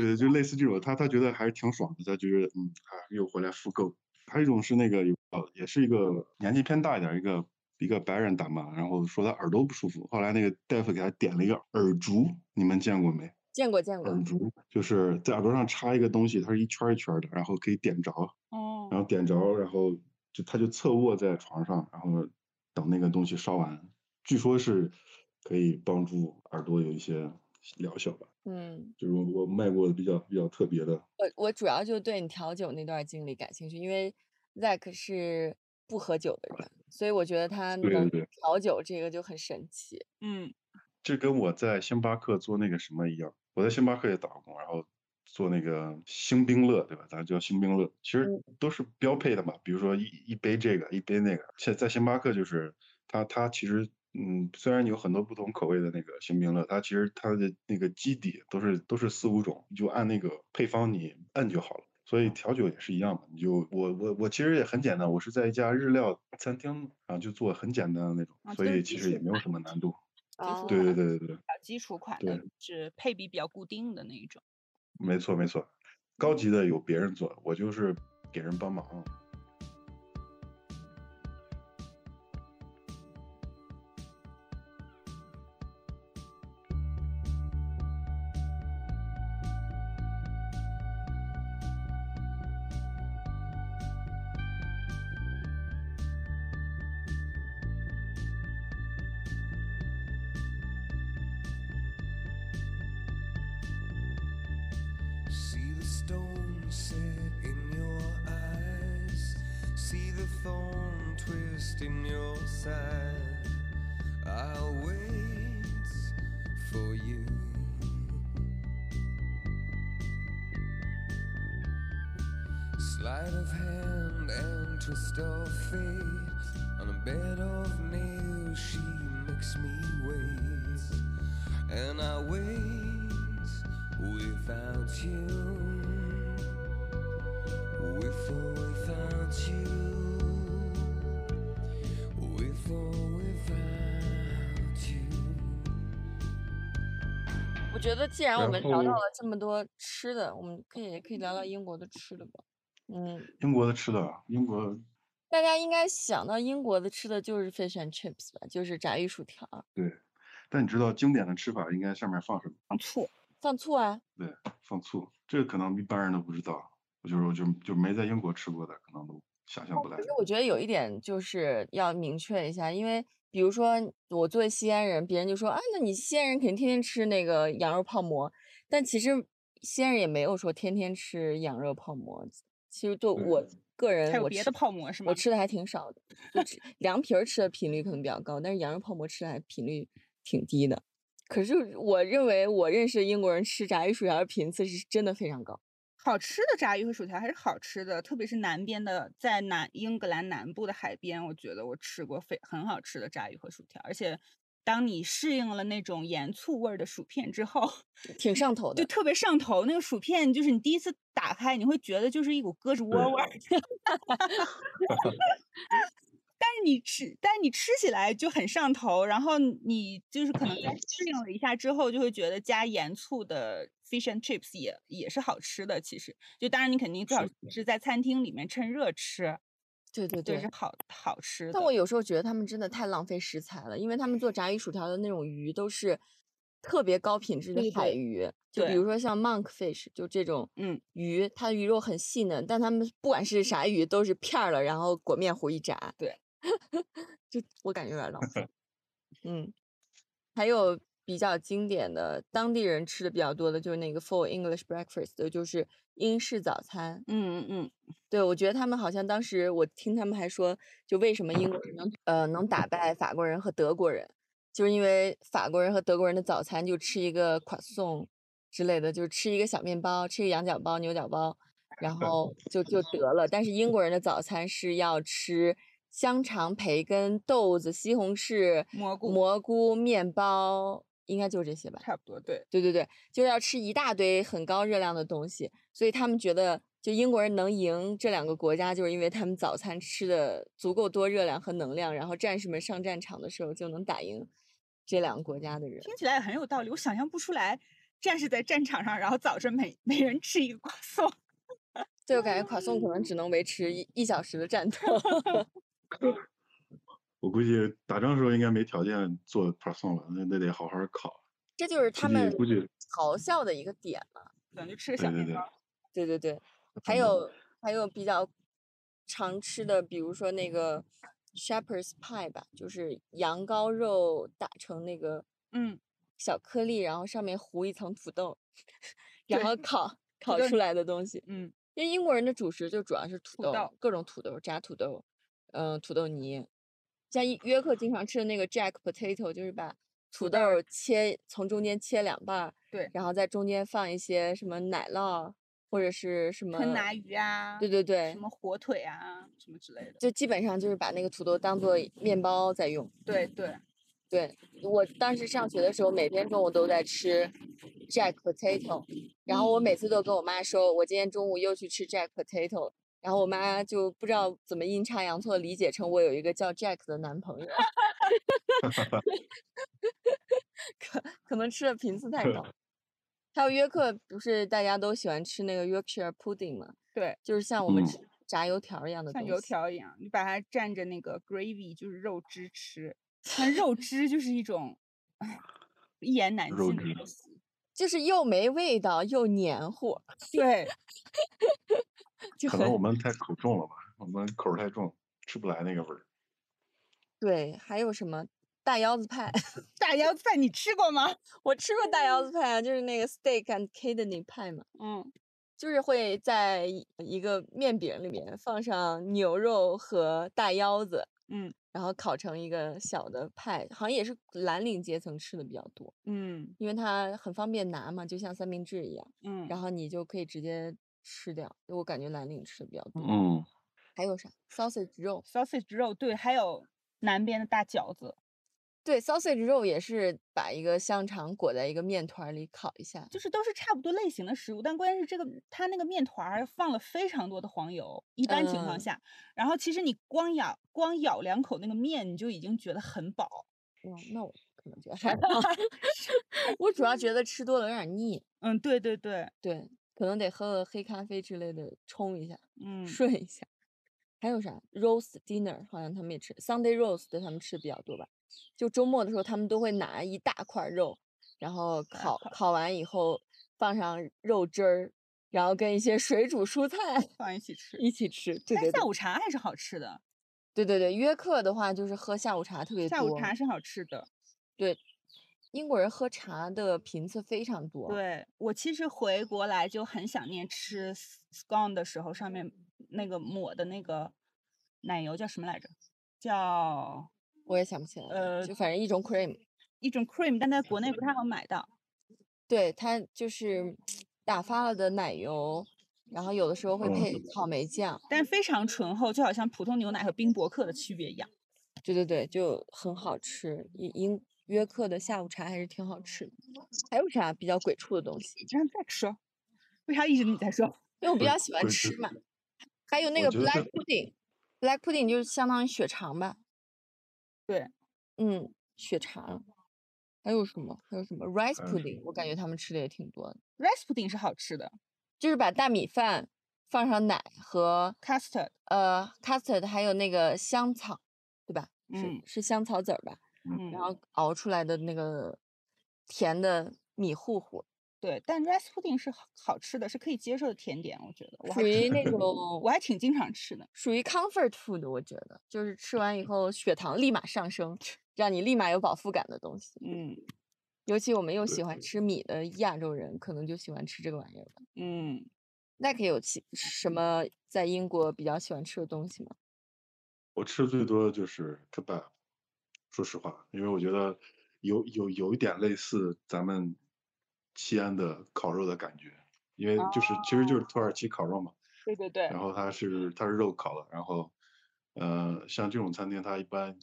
对，就类似这种，他他觉得还是挺爽的，他觉得嗯啊又回来复购。还有一种是那个有呃也是一个年纪偏大一点一个一个白人大妈，然后说她耳朵不舒服，后来那个大夫给她点了一个耳烛，你们见过没？见过见过。耳烛就是在耳朵上插一个东西，它是一圈一圈的，然后可以点着。哦。然后点着，然后就他就侧卧在床上，然后等那个东西烧完，据说是可以帮助耳朵有一些疗效吧。嗯，就是我我卖过的比较比较特别的。我我主要就对你调酒那段经历感兴趣，因为 Zack 是不喝酒的人，所以我觉得他能调酒这个就很神奇。嗯，这跟我在星巴克做那个什么一样，我在星巴克也打过工，然后做那个星冰乐，对吧？咱叫星冰乐，其实都是标配的嘛。比如说一一杯这个，一杯那个。现在星巴克就是它它其实。嗯，虽然有很多不同口味的那个星冰乐，它其实它的那个基底都是都是四五种，你就按那个配方你按就好了。所以调酒也是一样的，你就我我我其实也很简单，我是在一家日料餐厅啊，就做很简单的那种，所以其实也没有什么难度。对对对对对，基础款的是配比比较固定的那一种。没错没错，高级的有别人做，我就是给人帮忙。既然我们聊到了这么多吃的，我们可以也可以聊聊英国的吃的吧。嗯，英国的吃的，英国大家应该想到英国的吃的就是 fish and chips 吧，就是炸鱼薯条。对，但你知道经典的吃法应该上面放什么？放醋，放醋啊。对，放醋，这个可能一般人都不知道。我就是我就就没在英国吃过的，可能都想象不来。其实我觉得有一点就是要明确一下，因为。比如说，我作为西安人，别人就说啊，那你西安人肯定天天吃那个羊肉泡馍。但其实西安人也没有说天天吃羊肉泡馍。其实就我个人，还有别的泡馍是吗？我吃的还挺少的，就凉皮儿吃的频率可能比较高，但是羊肉泡馍吃的还频率挺低的。可是我认为我认识英国人吃炸鱼薯条的频次是真的非常高。好吃的炸鱼和薯条还是好吃的，特别是南边的，在南英格兰南部的海边，我觉得我吃过非很好吃的炸鱼和薯条。而且，当你适应了那种盐醋味的薯片之后，挺上头的，就特别上头。那个薯片就是你第一次打开，你会觉得就是一股胳肢窝味儿。但是你吃，但是你吃起来就很上头，然后你就是可能在适应了一下之后，就会觉得加盐醋的 fish and chips 也也是好吃的。其实，就当然你肯定最好是在餐厅里面趁热吃，对对对，是好好吃。但我有时候觉得他们真的太浪费食材了，因为他们做炸鱼薯条的那种鱼都是特别高品质的海鱼，就比如说像 monk fish，就这种嗯鱼，它的鱼肉很细嫩，但他们不管是啥鱼都是片儿了，然后裹面糊一炸，对。就我感觉有点浪费，嗯，还有比较经典的当地人吃的比较多的，就是那个 Full English Breakfast，就是英式早餐。嗯嗯嗯，对，我觉得他们好像当时我听他们还说，就为什么英国人能呃能打败法国人和德国人，就是因为法国人和德国人的早餐就吃一个款送之类的，就是吃一个小面包，吃一个羊角包、牛角包，然 后就就得了。但是英国人的早餐是要吃。香肠、培根、豆子、西红柿、蘑菇、蘑菇、面包，应该就这些吧？差不多，对，对对对，就是要吃一大堆很高热量的东西，所以他们觉得，就英国人能赢这两个国家，就是因为他们早餐吃的足够多热量和能量，然后战士们上战场的时候就能打赢这两个国家的人。听起来也很有道理，我想象不出来战士在战场上，然后早晨每每人吃一个瓜送。对，我感觉垮送可能只能维持一一小时的战斗。我估计打仗时候应该没条件做 p r s o n 了，那那得好好烤。这就是他们估计嘲笑的一个点嘛。可能就吃个小面包。对对对，还有还有比较常吃的，比如说那个 shepherd's pie 吧，就是羊羔肉打成那个嗯小颗粒，然后上面糊一层土豆，然后 烤烤出来的东西。嗯，因为英国人的主食就主要是土豆，各种土豆，炸土豆，嗯，土豆泥。像约克经常吃的那个 jack potato，就是把土豆切从中间切两半儿，对，然后在中间放一些什么奶酪或者是什么吞拿鱼啊，对对对，什么火腿啊，什么之类的，就基本上就是把那个土豆当做面包在用。对对。对，我当时上学的时候，每天中午都在吃 jack potato，然后我每次都跟我妈说，我今天中午又去吃 jack potato。然后我妈就不知道怎么阴差阳错理解成我有一个叫 Jack 的男朋友，可可能吃的频次太高。还有约克，不是大家都喜欢吃那个 Yorkshire pudding 吗？对，就是像我们吃炸油条一样的像油条一样，你把它蘸着那个 gravy，就是肉汁吃。那肉汁就是一种 一言难尽的东西，就是又没味道又黏糊。对。可能我们太口重了吧，我们口太重，吃不来那个味儿。对，还有什么大腰子派？大腰子派你吃过吗？我吃过大腰子派啊，就是那个 steak and kidney 派嘛。嗯，就是会在一个面饼里面放上牛肉和大腰子，嗯，然后烤成一个小的派，好像也是蓝领阶层吃的比较多。嗯，因为它很方便拿嘛，就像三明治一样。嗯，然后你就可以直接。吃掉，我感觉蓝领吃的比较多。嗯，还有啥？sausage 肉，sausage 肉，对，还有南边的大饺子，对，sausage 肉也是把一个香肠裹在一个面团里烤一下，就是都是差不多类型的食物，但关键是这个它那个面团放了非常多的黄油，一般情况下，然后其实你光咬光咬两口那个面，你就已经觉得很饱。哇，那我可能觉得还好，我主要觉得吃多了有点腻。嗯，对对对对。可能得喝个黑咖啡之类的冲一下，嗯，顺一下。还有啥？Roast dinner 好像他们也吃，Sunday roast 他们吃的比较多吧？就周末的时候，他们都会拿一大块肉，然后烤，烤完以后放上肉汁儿，然后跟一些水煮蔬菜 放一起吃，一起吃。对对下午茶还是好吃的。对对对，约克的话就是喝下午茶特别多。下午茶是好吃的。对。英国人喝茶的频次非常多。对我其实回国来就很想念吃 scone 的时候，上面那个抹的那个奶油叫什么来着？叫我也想不起来。呃，就反正一种 cream，一种 cream，但在国内不太好买到。对，它就是打发了的奶油，然后有的时候会配草莓酱，但非常醇厚，就好像普通牛奶和冰博客的区别一样。对对对，就很好吃。英英。约克的下午茶还是挺好吃的，还有啥比较鬼畜的东西？你让再说，为啥一直你在说？因为我比较喜欢吃嘛。还有那个 black pudding，black pudding 就是相当于血肠吧？对，嗯，血肠。还有什么？还有什么 rice pudding？我感觉他们吃的也挺多的。rice pudding 是好吃的，就是把大米饭放上奶和 custard，呃，custard 还有那个香草，对吧？嗯，是香草籽儿吧？嗯，然后熬出来的那个甜的米糊糊，对，但 rice pudding 是好吃的，是可以接受的甜点，我觉得。属于那种 我还挺经常吃的，属于 comfort food，我觉得就是吃完以后血糖立马上升，让你立马有饱腹感的东西。嗯，尤其我们又喜欢吃米的亚洲人，可能就喜欢吃这个玩意儿吧。嗯，那可以有其什么在英国比较喜欢吃的东西吗？我吃的最多的就是 kebab。说实话，因为我觉得有有有一点类似咱们西安的烤肉的感觉，因为就是其实就是土耳其烤肉嘛。对对对。然后它是它是肉烤的，然后呃像这种餐厅它一般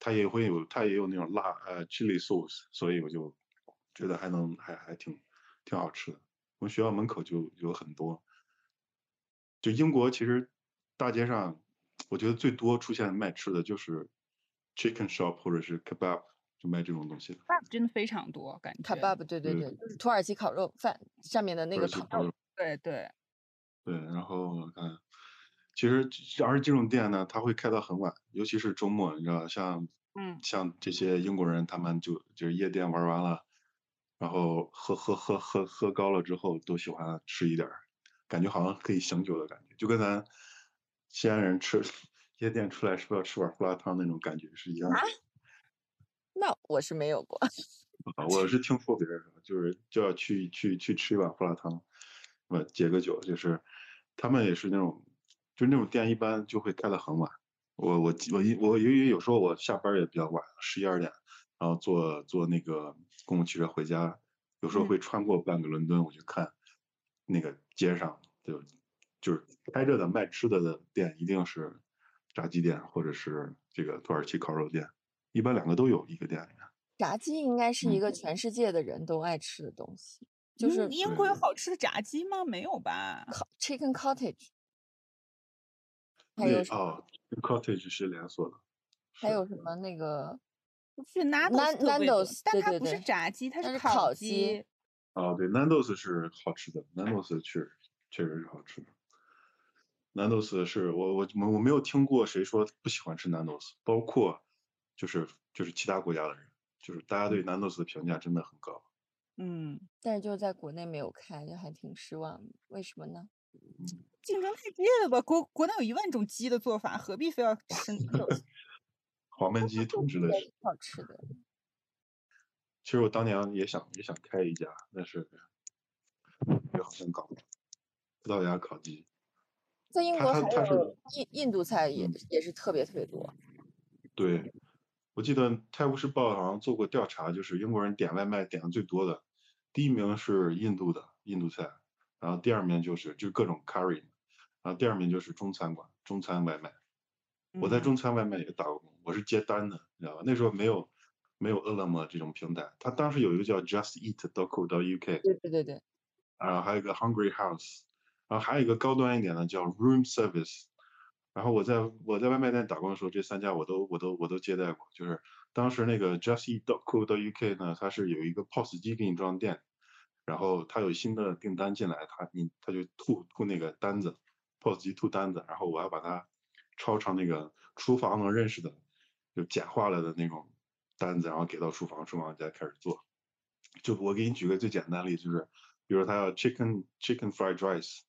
它也会有它也有那种辣呃 chili sauce，所以我就觉得还能还还挺挺好吃的。我们学校门口就有很多。就英国其实大街上，我觉得最多出现卖吃的就是。Chicken shop 或者是 kebab 就卖这种东西的。kebab 真的非常多，感觉。卡巴布，对对对对，就是土耳其烤肉饭上面的那个烤肉。对对，对，然后我看，其实这而这种店呢，它会开到很晚，尤其是周末，你知道，像嗯。像这些英国人，他们就就是夜店玩完了，然后喝喝喝喝喝高了之后，都喜欢吃一点儿，感觉好像可以醒酒的感觉，就跟咱西安人吃 夜店出来是不是要吃碗胡辣汤那种感觉是一样的。那我是没有过。啊，我是听说别人说，就是就要去去去吃一碗胡辣汤，呃，解个酒，就是他们也是那种，就那种店一般就会开得很晚。我我我因我由于有时候我下班也比较晚，十一二点，然后坐坐那个公共汽车回家，有时候嗯会穿过半个伦敦，我去看那个街上就就是开着的卖吃的的店，一定是炸鸡店或者是这个土耳其烤肉店，一般两个都有一个店里面。炸鸡应该是嗯一个全世界的人都爱吃的东西，就是嗯英国有好吃的炸鸡吗？没有吧？烤 chicken cottage，还有什么？哦，cottage 是连锁的，还有什么那个是 Nando's 但它不是炸鸡，它它是烤烤鸡哦，对，Nando's 是好吃的，Nando's 确实确实是好吃的。Nando's 是我我我我没有听过谁说不喜欢吃 Nando's，包括就是就是其他国家的人，就是大家对 Nando's 的评价真的很高。嗯，但是就是在国内没有开，就还挺失望的。为什么呢？竞争太激烈了吧？国国内有一万种鸡的做法，何必非要吃 Nando's？黄焖鸡 统治的是，好吃的。其实我当年也想也想开一家，但是也好像搞不葡萄牙烤鸡。在英国还有印印度菜也嗯也是特别特别多。对，我记得《泰晤士报》好像做过调查，就是英国人点外卖点的最多的，第一名是印度的印度菜，然后第二名就是就是各种 curry，然后第二名就是中餐馆中餐外卖。我在嗯中餐外卖也打过工，我是接单的，你知道吧？那时候没有没有饿了么这种平台，它当时有一个叫 Just Eat.co.uk，对对对对，然后还有一个 Hungry House，然后还有一个高端一点的叫 Room Service。然后我在我在外卖店打工的时候，这三家我都我都我都接待过。就是当时那个 JustEat.co.uk 呢，它是有一个 POS 机给你装店，然后它有新的订单进来，它你它就吐吐那个单子，POS 机吐单子，然后我要把它抄成那个厨房能认识的，就简化了的那种单子，然后给到厨房，厨房再开始做。就我给你举个最简单例子，就是比如他要 chicken chicken fried rice，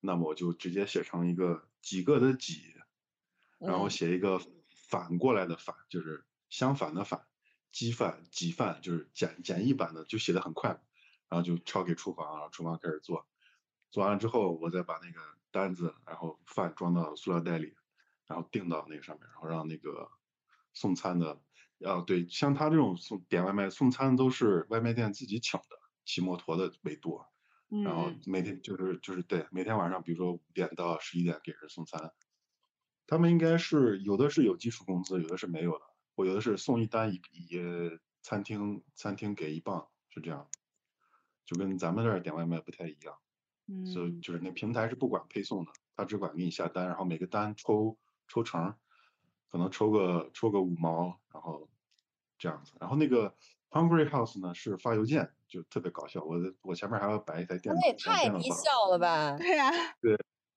那么我就直接写成一个几个的几，然后嗯。写一个反过来的反，就是相反的反，鸡饭几饭就是简简易版的，就写的很快，然后就抄给厨房，然后厨房开始做，做完了之后，我再把那个单子，然后饭装到塑料袋里，然后订到那个上面，然后让那个送餐的，啊对，像他这种送点外卖送餐都是外卖店自己请的，骑摩托的为多，然后嗯。每天就是就是对，每天晚上比如说五点到十一点给人送餐，他们应该是有的是有基础工资，有的是没有的，我有的是送一单一一餐厅餐厅给一磅是这样，就跟咱们这儿点外卖不太一样，嗯所以嗯。就是那平台是不管配送的，他只管给你下单，然后每个单抽抽成，可能抽个抽个五毛，然后这样子，然后那个 Hungry House 呢是发邮件，就特别搞笑，我的我前面还要摆一台电脑，那也太低效了吧！对呀、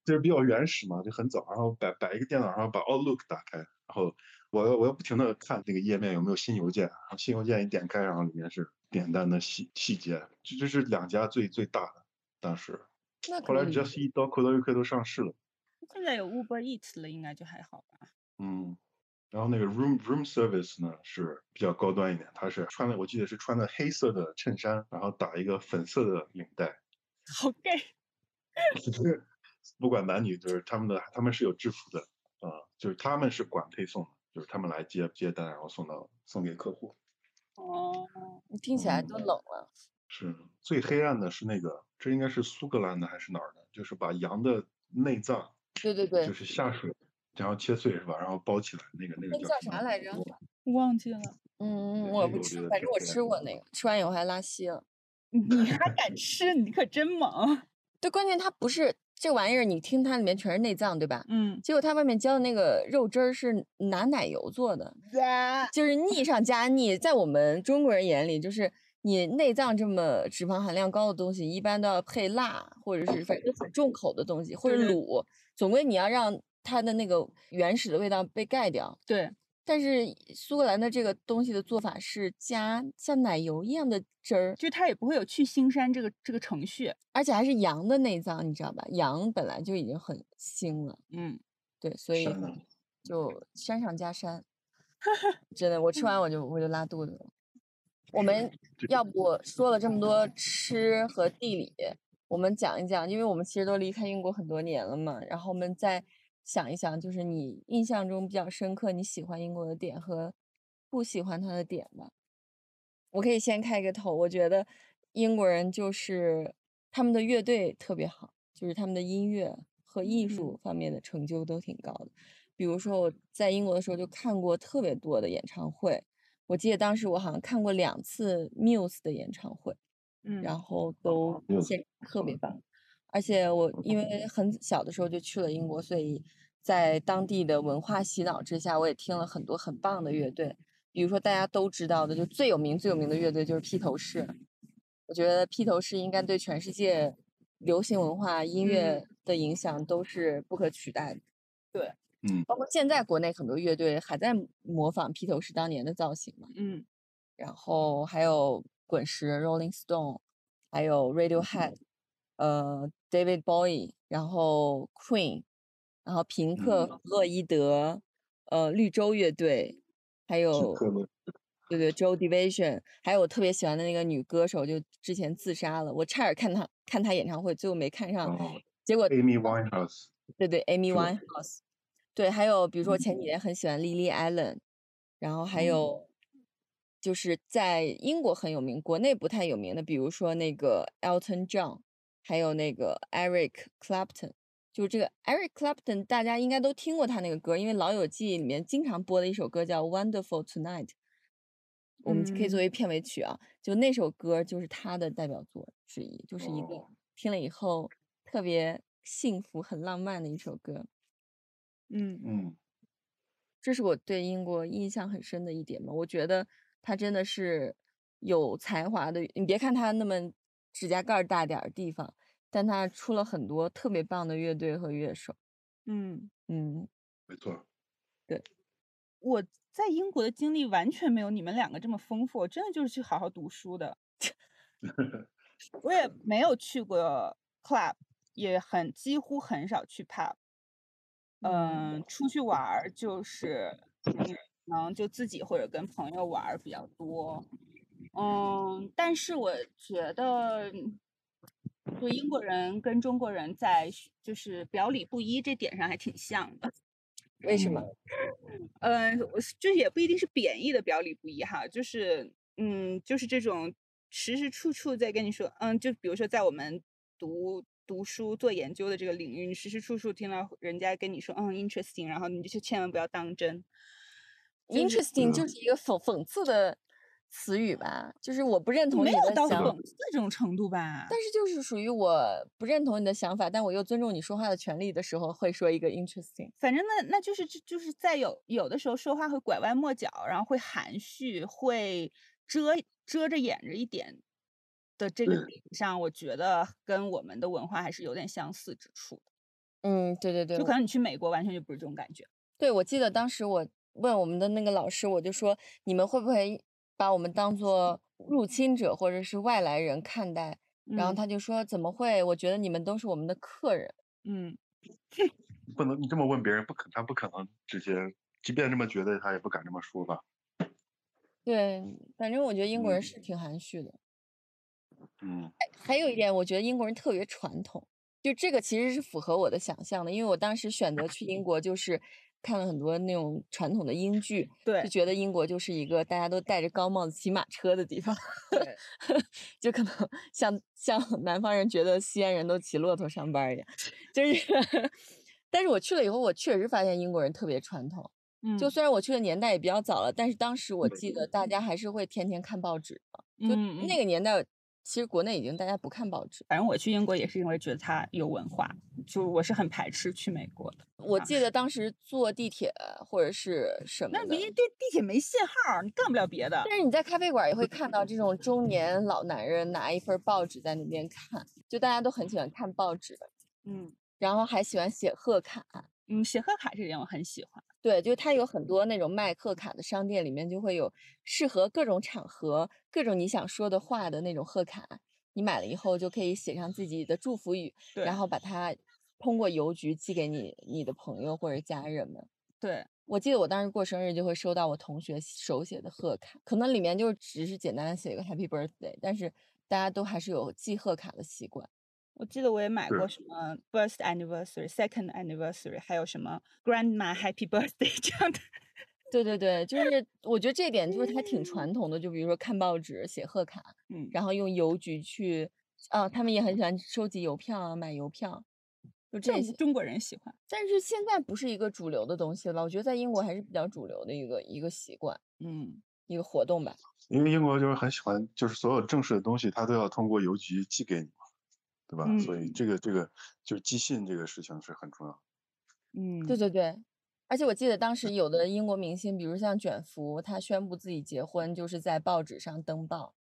就是比较原始嘛，就很早，然后摆摆一个电脑，然后把 Outlook 打开，然后我要我要不停的看那个页面有没有新邮件，然后新邮件一点开，然后里面是点单的细细节，这这是两家最最大的，当时后来 Just Eat 到 Co.uk 都上市了，现在有 Uber Eats 了，应该就还好吧？嗯，然后那个 Room Room Service 呢是比较高端一点，他是穿的我记得是穿的黑色的衬衫，然后打一个粉色的领带，好 gay。不管男女，就是他们的他们是有制服的啊、就是他们是管配送的，就是他们来接接单，然后送到送给客户。哦，听起来都嗯冷了。是最黑暗的是那个，这应该是苏格兰的还是哪儿的？就是把羊的内脏，对对对就，是下水，然后切碎是吧？然后包起来，那个那个那叫叫啥来着忘记了，嗯嗯，我不吃，反正我吃过那个，吃完以后还拉稀了。你还敢吃？你可真猛！对，关键它不是这玩意儿你听它里面全是内脏，对吧？嗯，结果它外面浇的那个肉汁儿是拿奶油做的，就是腻上加腻。在我们中国人眼里，就是你内脏这么脂肪含量高的东西，一般都要配辣，或者是反正很重口的东西，或者卤，总归你要让它的那个原始的味道被盖掉。对，但是苏格兰的这个东西的做法是加像奶油一样的汁儿，就它也不会有去腥膻这个这个程序。而且还是羊的内脏，你知道吧？羊本来就已经很腥了，嗯，对，所以就山上加山，真的，我吃完我就我就拉肚子了。我们要不说了这么多吃和地理，我们讲一讲，因为我们其实都离开英国很多年了嘛，然后我们再想一想，就是你印象中比较深刻、你喜欢英国的点和不喜欢它的点吧。我可以先开个头，我觉得英国人就是他们的乐队特别好，就是他们的音乐和艺术方面的成就都挺高的。比如说我在英国的时候就看过特别多的演唱会，我记得当时我好像看过两次 Muse 的演唱会，嗯然后都特别棒。而且我因为很小的时候就去了英国，所以在当地的文化洗脑之下，我也听了很多很棒的乐队。比如说大家都知道的，就最有名最有名的乐队就是披头士。我觉得披头士应该对全世界流行文化音乐的影响都是不可取代的。对，嗯，包括现在国内很多乐队还在模仿披头士当年的造型嘛。嗯然后还有滚石、Rolling Stone，还有 Radiohead，呃，David Bowie，然后 Queen，然后平克·弗洛伊德，呃，绿洲乐队，还有对对 Joe Division，还有我特别喜欢的那个女歌手，就之前自杀了，我差点看她看她演唱会，最后没看上，哦结果，Amy Winehouse，对对，Amy Winehouse，对，还有比如说我前嗯。几年很喜欢 Lily Allen，然后还嗯。有就是在英国很有名，国内不太有名的，比如说那个 Elton John，还有那个 Eric Clapton，就是这个 Eric Clapton，大家应该都听过他那个歌，因为《老友记》里面经常播的一首歌叫《Wonderful Tonight》，我们可以作为片尾曲啊，就那首歌就是他的代表作之一，就是一个哦听了以后特别幸福、很浪漫的一首歌。嗯嗯，这是我对英国印象很深的一点嘛。我觉得他真的是有才华的。你别看他那么指甲盖儿大点儿地方，但他出了很多特别棒的乐队和乐手。嗯，嗯，没错，对我在英国的经历完全没有你们两个这么丰富，我真的就是去好好读书的。我也没有去过 club，也很几乎很少去 pub。嗯，出去玩儿就是可能就自己或者跟朋友玩儿比较多。嗯，但是我觉得，就英国人跟中国人在就是表里不一这点上还挺像的。为什么？呃，就也不一定是贬义的表里不一哈，就是嗯，就是这种时时处处在跟你说，嗯，就比如说在我们读读书做研究的这个领域，你时时处处听到人家跟你说，嗯，interesting，然后你就千万不要当真。就是 Interesting 就是一个讽讽刺的词语吧，就是我不认同没你的想有到讽刺这种程度吧？但是就是属于我不认同你的想法，但我又尊重你说话的权利的时候，会说一个 interesting。反正那那就是就就是在有有的时候说话会拐弯抹角，然后会含蓄，会遮遮着掩着一点的这个点上，我觉得跟我们的文化还是有点相似之处的。嗯，对对对，就可能你去美国完全就不是这种感觉。对，我记得当时我问我们的那个老师，我就说你们会不会把我们当做入侵者或者是外来人看待？然后嗯他就说怎么会？我觉得你们都是我们的客人。嗯，不能你这么问别人，不可他不可能直接，即便这么觉得，他也不敢这么说吧？对，反正我觉得英国人嗯是挺含蓄的。嗯还有一点，我觉得英国人特别传统，就这个其实是符合我的想象的，因为我当时选择去英国就是看了很多那种传统的英剧，对。就觉得英国就是一个大家都戴着高帽子骑马车的地方，对，就可能像像南方人觉得西安人都骑骆驼上班一样，就是，但是我去了以后，我确实发现英国人特别传统。嗯，就虽然我去的年代也比较早了，但是当时我记得大家还是会天天看报纸的，就那个年代，其实国内已经大家不看报纸。反正我去英国也是因为觉得它有文化，就我是很排斥去美国的。我记得当时坐地铁或者是什么的，那离地地铁没信号，你干不了别的。但是你在咖啡馆也会看到这种中年老男人拿一份报纸在那边看，就大家都很喜欢看报纸，嗯然后还喜欢写贺卡。嗯，写贺卡这点我很喜欢。对，就是它有很多那种卖贺卡的商店，里面就会有适合各种场合、各种你想说的话的那种贺卡。你买了以后就可以写上自己的祝福语，然后把它通过邮局寄给你你的朋友或者家人们。对，我记得我当时过生日就会收到我同学手写的贺卡，可能里面就只是简单的写一个 Happy Birthday，但是大家都还是有寄贺卡的习惯。我记得我也买过什么 first anniversary、second anniversary，还有什么 grandma happy birthday 这样的。对对对，就是我觉得这点就是它挺传统的，就比如说看报纸、写贺卡，嗯，然后用邮局去，啊，他们也很喜欢收集邮票啊，买邮票，就这些。这中国人喜欢。但是现在不是一个主流的东西了，我觉得在英国还是比较主流的一个一个习惯，嗯，一个活动吧。因为英国就是很喜欢，就是所有正式的东西，他都要通过邮局寄给你嘛，对吧？所以嗯这个这个就是寄信这个事情是很重要。嗯，对对对，而且我记得当时有的 英国明星，比如像卷福，他宣布自己结婚，就是在报纸上登报，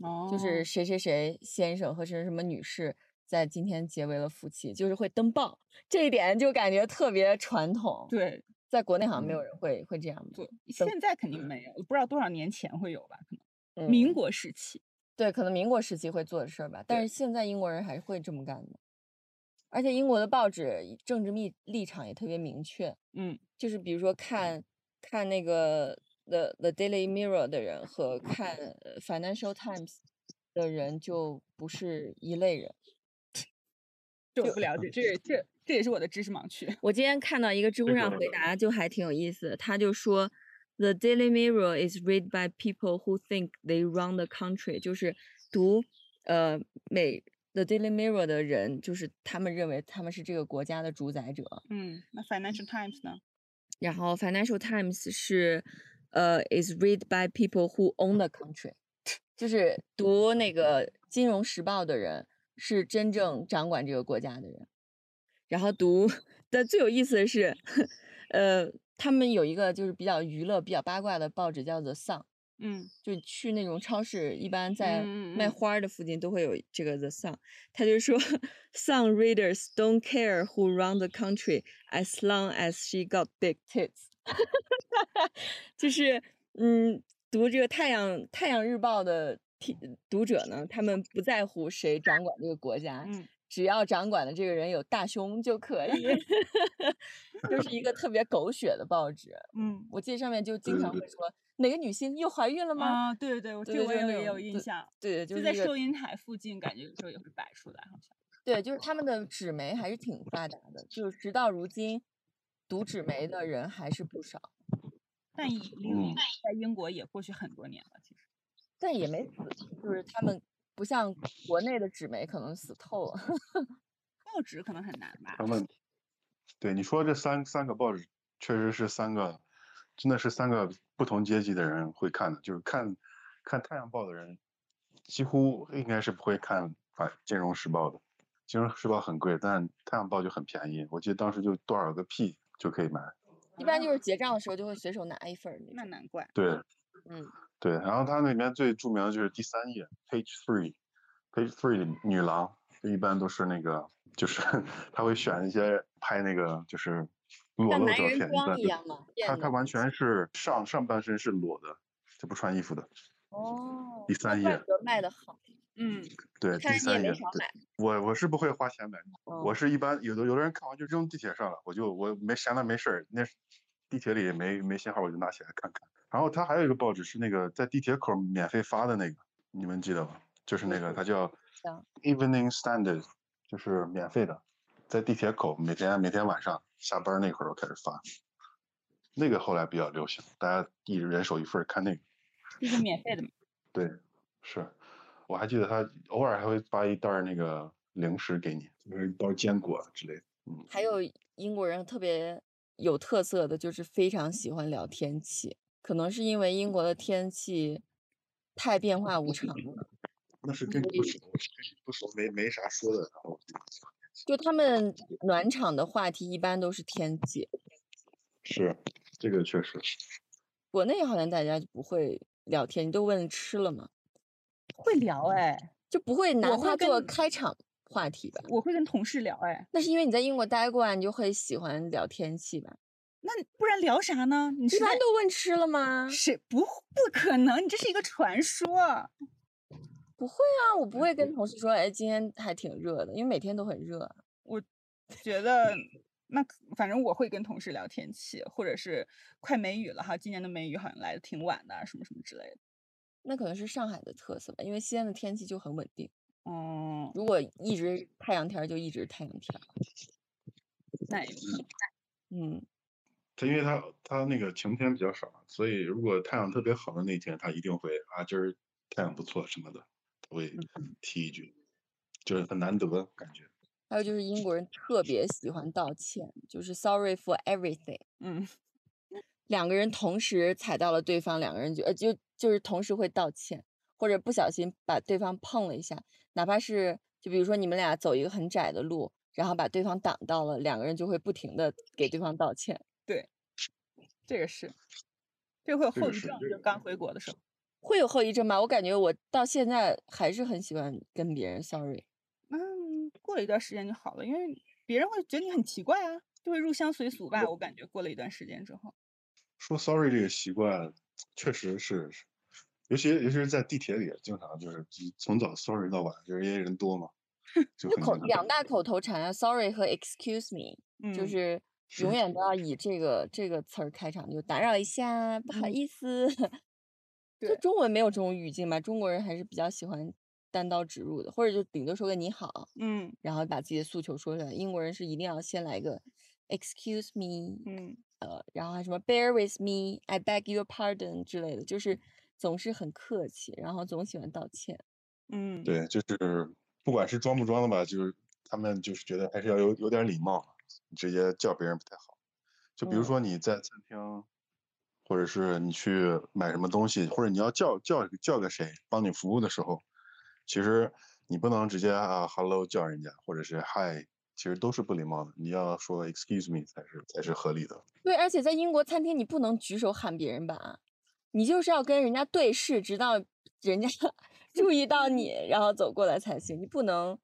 哦，就是谁谁谁先生和谁谁什么女士在今天结为了夫妻，就是会登报，这一点就感觉特别传统。对在国内好像没有人会会这样对做。，现在肯定没有，不知道多少年前会有吧？可能嗯民国时期。对，可能民国时期会做的事儿吧，但是现在英国人还是会这么干的。而且英国的报纸政治立立场也特别明确，嗯，就是比如说看看那个 The The Daily Mirror 的人和看呃 Financial Times 的人就不是一类人。这我不了解，这这这也是我的知识盲区。我今天看到一个知乎上回答，就还挺有意思的。他就说 ，The Daily Mirror is read by people who think they run the country，就是读呃美 The Daily Mirror 的人，就是他们认为他们是这个国家的主宰者。嗯，那 Financial Times 呢？然后 Financial Times 是呃 is read by people who own the country，就是读那个金融时报的人是真正掌管这个国家的人。然后读但最有意思的是，呃， 他们有一个就是比较娱乐、比较八卦的报纸叫 The Sun，嗯就去那种超市，一般在卖花儿的附近都会有这个 The Sun。他就说，Sun readers don't care who run the country as long as she got big tits。就是，嗯，读这个太阳太阳日报的听读者呢，他们不在乎谁掌管这个国家，嗯，只要掌管的这个人有大胸就可以。就是一个特别狗血的报纸。嗯我记得上面就经常会说哪个女星又怀孕了吗？啊，对对对，这个我也有印象，对，就就在收银台附近，感觉有时候也会摆出来，好像。对，就是他们的纸媒还是挺发达的，就是直到如今，读纸媒的人还是不少，但已离嗯在英国也过去很多年了，其实。但也没死，就是他们不像国内的纸媒可能死透了。报纸可能很难吧他？们对你说这三三个报纸，确实是三个，真的是三个不同阶级的人会看的。就是看看《太阳报》的人，几乎应该是不会看啊《金融时报》的。《金融时报》很贵，但《太阳报》就很便宜。我记得当时就多少个 P 就可以买。一般就是结账的时候就会随手拿一份那种。那难怪。对嗯，对，然后它那里面最著名的就是第三页，Page Three，Page Three 的女郎，一般都是那个，就是 他会选一些拍那个就是裸露照片，男人装般一样嘛。他他完全是上上半身是裸的，就不穿衣服的。哦，第三页卖的好，嗯，对，第三页，对。我我是不会花钱买，我嗯是一般有的有的人看完就扔地铁上了，我就我没闲的没事儿，那地铁里也没没信号，我就拿起来看看。然后他还有一个报纸是那个在地铁口免费发的那个，你们记得吗？就是那个它叫 Evening Standard，就是免费的，在地铁口每天每天晚上下班那会儿我开始发。那个后来比较流行，大家一人手一份看那个。这是免费的吗。对，是，我还记得他偶尔还会发一袋那个零食给你，就是一包坚果之类的。嗯，还有英国人特别有特色的就是非常喜欢聊天气，可能是因为英国的天气太变化无常了。那是跟你不熟，跟你不熟没没啥说的，然后就他们暖场的话题一般都是天气，是，这个确实。国内好像大家就不会聊天，你都问吃了吗？会聊哎，就不会拿它做开场话题吧？我会跟同事聊哎，那是因为你在英国待过啊，你就会喜欢聊天气吧？那不然聊啥呢？你一般都问吃了吗？谁不不可能？你这是一个传说。不会啊，我不会跟同事说，哎，今天还挺热的，因为每天都很热我。觉得那反正我会跟同事聊天气，或者是快梅雨了哈，今年的梅雨好像来的挺晚的啊，什么什么之类的。那可能是上海的特色吧，因为西安的天气就很稳定，嗯，如果一直太阳天儿就一直太阳天儿。那嗯，他因为他他那个晴天比较少，所以如果太阳特别好的那天，他一定会啊今儿太阳不错什么的，他会提一句，就是很难得感觉。还有就是英国人特别喜欢道歉，就是 sorry for everything。嗯，两个人同时踩到了对方，两个人就呃就就是同时会道歉，或者不小心把对方碰了一下，哪怕是就比如说你们俩走一个很窄的路，然后把对方挡到了，两个人就会不停的给对方道歉。对这个是，这个会有后遗症，就刚回国的时候。会有后遗症吗？我感觉我到现在还是很喜欢跟别人 sorry。嗯，过了一段时间就好了，因为别人会觉得你很奇怪啊，就会入乡随俗吧。我感觉过了一段时间之后，说 sorry 这个习惯，确实，是尤其尤其是在地铁里，经常就是从早 sorry 到晚，就是因为人多嘛，口两大口头禅啊，sorry 和 excuse me，就嗯是永远都要以这个这个词儿开场，就打扰一下，不好嗯意思。就中文没有这种语境吧？中国人还是比较喜欢单刀直入的，或者就顶多说个你好，嗯然后把自己的诉求说出来。英国人是一定要先来个 excuse me，嗯，呃，然后还什么 bear with me，I beg your pardon 之类的，就是总是很客气，然后总喜欢道歉。嗯，对，就是不管是装不装的吧，就是他们就是觉得还是要有有点礼貌，你直接叫别人不太好。就比如嗯说你在餐厅，或者是你去买什么东西，或者你要叫叫叫个谁帮你服务的时候，其实你不能直接啊 hello 叫人家，或者是 hi，其实都是不礼貌的。你要说 excuse me 才是才是合理的。对，而且在英国餐厅你不能举手喊别人吧，你就是要跟人家对视，直到人家 注意到你，然后走过来才行。你不能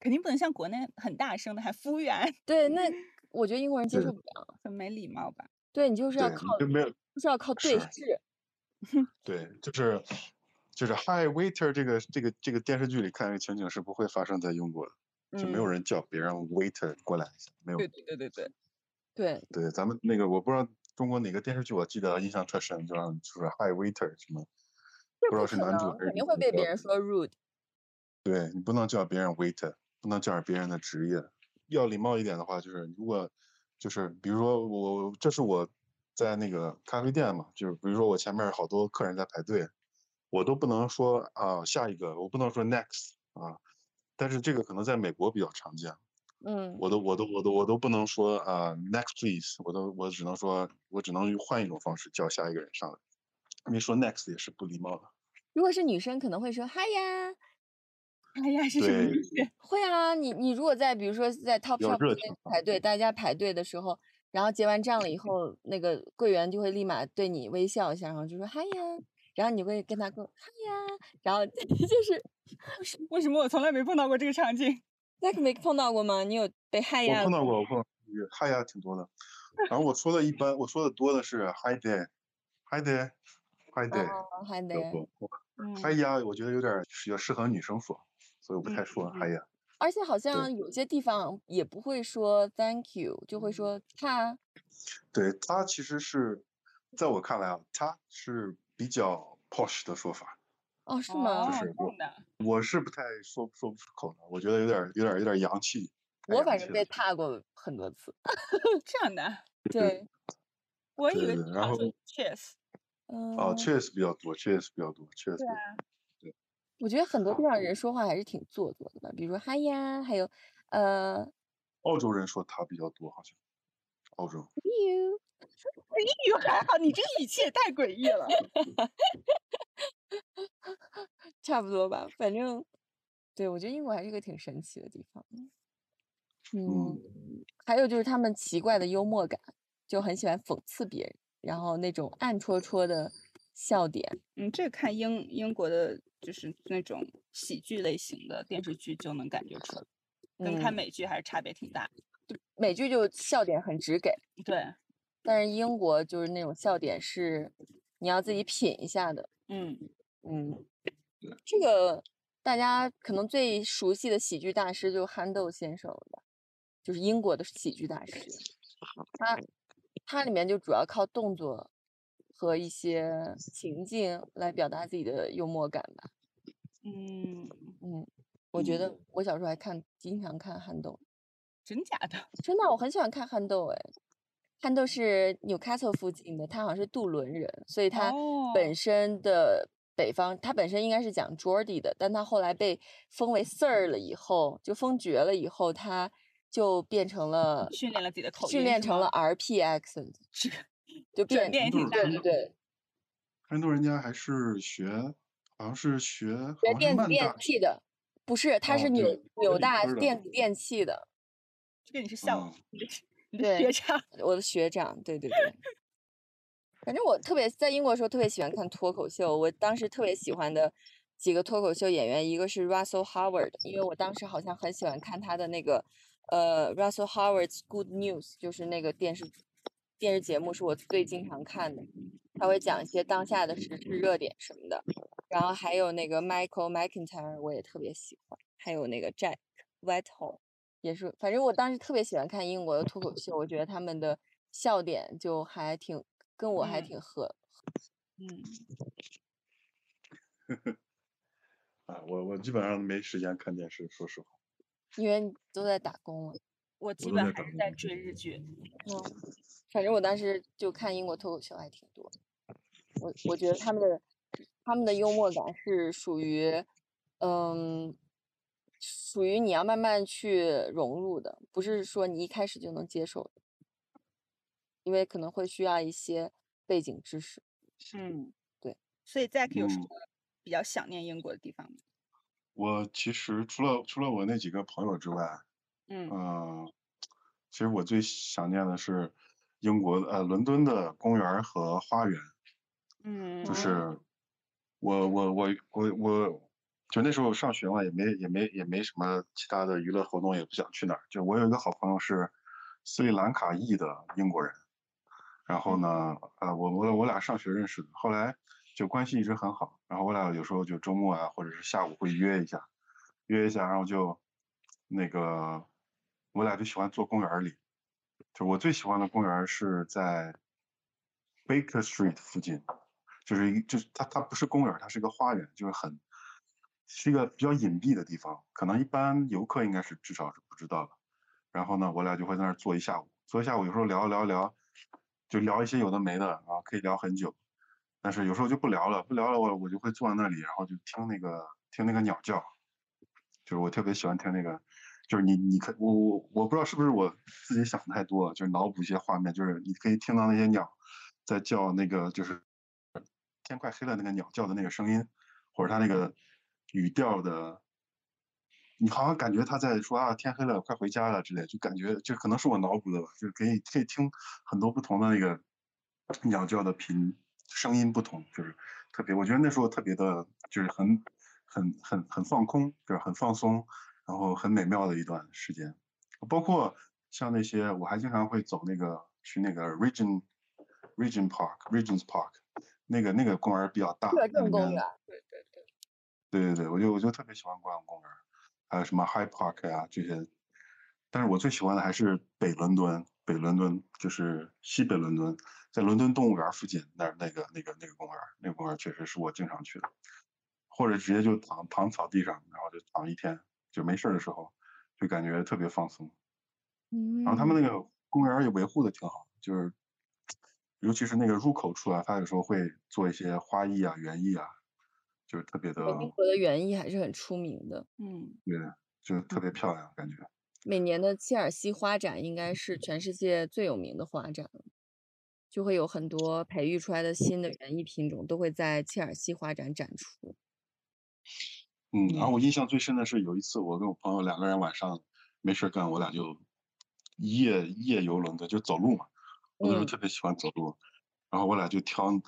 肯定不能像国内很大声的喊服务员，对，那我觉得英国人接受不了。很没礼貌吧？对你就是要，靠，就没有就是要靠对是视。对，就是就是 hi waiter 这个这个这个电视剧里看这个情景是不会发生在英国的，就没有嗯，人叫别人 waiter 过来一下，没有。对对对对对，对，对，咱们那个我不知道中国哪个电视剧，我记得印象特深，就让就是 hi waiter 什么，这不知道是男主还是女肯定会被别人说 rude。对你不能叫别人 waiter，不能叫别人的职业。要礼貌一点的话，就是如果就是比如说我这是我在那个咖啡店嘛，就是比如说我前面好多客人在排队，我都不能说啊下一个，我不能说 next 啊。但是这个可能在美国比较常见，嗯，我都我都我都我都不能说啊 next please，我都我只能说我只能换一种方式叫下一个人上来，因为说 next 也是不礼貌的。如果是女生可能会说嗨呀，嗨呀，是什么对意思？会啊，你你如果在比如说在 Top 比较 Shop 热之类情排队，大家排队的时候，然后结完账了以后，那个柜员就会立马对你微笑一下，然后就说嗨呀，然后你会跟他说嗨呀，然后 就是为什么我从来没碰到过这个场景？Zack 没碰到过吗？你有被害呀我碰到过，我碰到过嗨呀挺多的。然后我说的一般，我说的多的是 hi there，hi there，hi there 哦，嗨呀，我觉得有点儿比较适合女生说，所以我不太说嗨呀。而且好像有些地方也不会说 Thank you，就会说他。对，他其实是在我看来啊，他是比较 posh 的说法。哦，是吗？哦，就是我是不太说说不出口的，我觉得有点有点有点洋气。我反正被踏过很多次。这样的，对，我以对为对然后 cheers，嗯、哦，cheers 比较多，cheers 比较多，cheers 比对啊对。我觉得很多地方人说话还是挺做作的吧，比如说嗨呀，还有呃澳洲人说他比较多，好像。澳洲。you，哎呦，还好，你这个语气也太诡异了。差不多吧。反正，对我觉得英国还是一个挺神奇的地方。嗯，还有就是他们奇怪的幽默感，就很喜欢讽刺别人，然后那种暗戳戳的笑点。嗯，这看英英国的，就是那种喜剧类型的电视剧就能感觉出来，跟看嗯美剧还是差别挺大。美剧就笑点很直给，对，但是英国就是那种笑点是你要自己品一下的。嗯，嗯，这个大家可能最熟悉的喜剧大师就是憨豆先生了吧，就是英国的喜剧大师。他 他里面就主要靠动作和一些情境来表达自己的幽默感吧。嗯，嗯，我觉得我小时候还看，经常看憨豆，真假的？真的，我很喜欢看憨豆哎。憨豆是纽卡斯附近的，他好像是杜伦人，所以他哦本身的北方，他本身应该是讲 Geordie 的，但他后来被封为 Sir 了以后，就封爵了以后，他就变成了训练了自己的口音训练成了 RP accent，是 就变变也挺大的。对对对，很多人家还是学，好像是学，学电子电器的，不是，他是纽纽大电子电器的，这跟你是像嗯，你学长。我的学长，对对对。反正我特别在英国的时候特别喜欢看脱口秀，我当时特别喜欢的几个脱口秀演员，一个是 Russell Howard，因为我当时好像很喜欢看他的那个呃 Russell Howard's Good News，就是那个电视电视节目是我最经常看的，他会讲一些当下的时事热点什么的。然后还有那个 Michael McIntyre，我也特别喜欢，还有那个 Jack Whitehall。也是，反正我当时特别喜欢看英国的脱口秀，我觉得他们的笑点就还挺跟我还嗯挺合。嗯，啊，我我基本上没时间看电视，说实话。因为都在打工了。我基本还是在追日剧。嗯，反正我当时就看英国脱口秀还挺多。我我觉得他们的他们的幽默感是属于，嗯，属于你要慢慢去融入的，不是说你一开始就能接受的，因为可能会需要一些背景知识。嗯，对。所以 Zack 有什嗯么比较想念英国的地方吗？我其实除了除了我那几个朋友之外，嗯嗯、其实我最想念的是英国呃伦敦的公园和花园，嗯就是我我我我我，就那时候上学嘛，也没也没也没什么其他的娱乐活动，也不想去哪儿。就我有一个好朋友是斯里兰卡裔的英国人，然后呢，呃，我我我俩上学认识的，后来就关系一直很好。然后我俩有时候就周末啊，或者是下午会约一下，约一下，然后就那个我俩就喜欢坐公园里。就我最喜欢的公园是在 Baker Street 附近，就是一就是它它不是公园，它是一个花园，就是很是一个比较隐蔽的地方，可能一般游客应该是至少是不知道的。然后呢，我俩就会在那儿坐一下午，坐一下午，有时候聊聊聊，就聊一些有的没的啊，可以聊很久。但是有时候就不聊了，不聊了，我我就会坐在那里，然后就听那个听那个鸟叫，就是我特别喜欢听那个，就是你你可我我我不知道是不是我自己想太多了，就是脑补一些画面，就是你可以听到那些鸟在叫那个就是天快黑了那个鸟叫的那个声音，或者它那个语调的，你好像感觉他在说啊天黑了快回家了之类，就感觉就可能是我脑补的吧，就是可以可以听很多不同的那个鸟叫的频声音不同，就是特别，我觉得那时候特别的，就是很很很很放空，就是很放松，然后很美妙的一段时间。包括像那些，我还经常会走那个去那个 Region Region Park Regions Park，那个那个公园比较大，摄那里面政公园，对对对，我就我就特别喜欢逛公园儿，还有什么 High Park 呀、这些。但是我最喜欢的还是北伦敦，北伦敦就是西北伦敦，在伦敦动物园附近那儿那个那个那个公园，那个公园确实是我经常去的，或者直接就躺躺草地上，然后就躺一天，就没事儿的时候，就感觉特别放松。嗯，然后他们那个公园也维护的挺好，就是尤其是那个入口处啊，他有时候会做一些花艺啊、园艺啊，就是特别的，英国的园艺还是很出名的。嗯对，就是特别漂亮，感觉。每年的切尔西花展应该是全世界最有名的花展了，就会有很多培育出来的新的园艺品种都会在切尔西花展展出。嗯，然后我印象最深的是有一次，我跟我朋友两个人晚上没事干，我俩就夜夜游轮的，就走路嘛。我那时候特别喜欢走路，然后我俩就挑，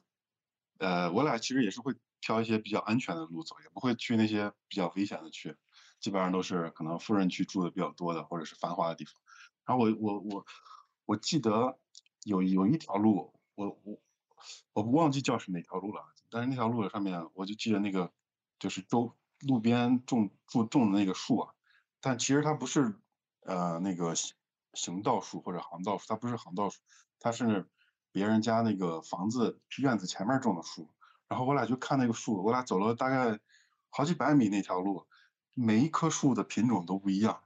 呃，我俩其实也是会挑一些比较安全的路走，也不会去那些比较危险的区，基本上都是可能富人区住的比较多的，或者是繁华的地方。然后我我我我记得有有一条路，我我我忘记叫是哪条路了，但是那条路上面我就记得那个就是周路边种种种的那个树啊，但其实它不是呃那个行道树或者行道树，它不是行道树，它是别人家那个房子院子前面种的树。然后我俩就看那个树，我俩走了大概好几百米那条路，每一棵树的品种都不一样。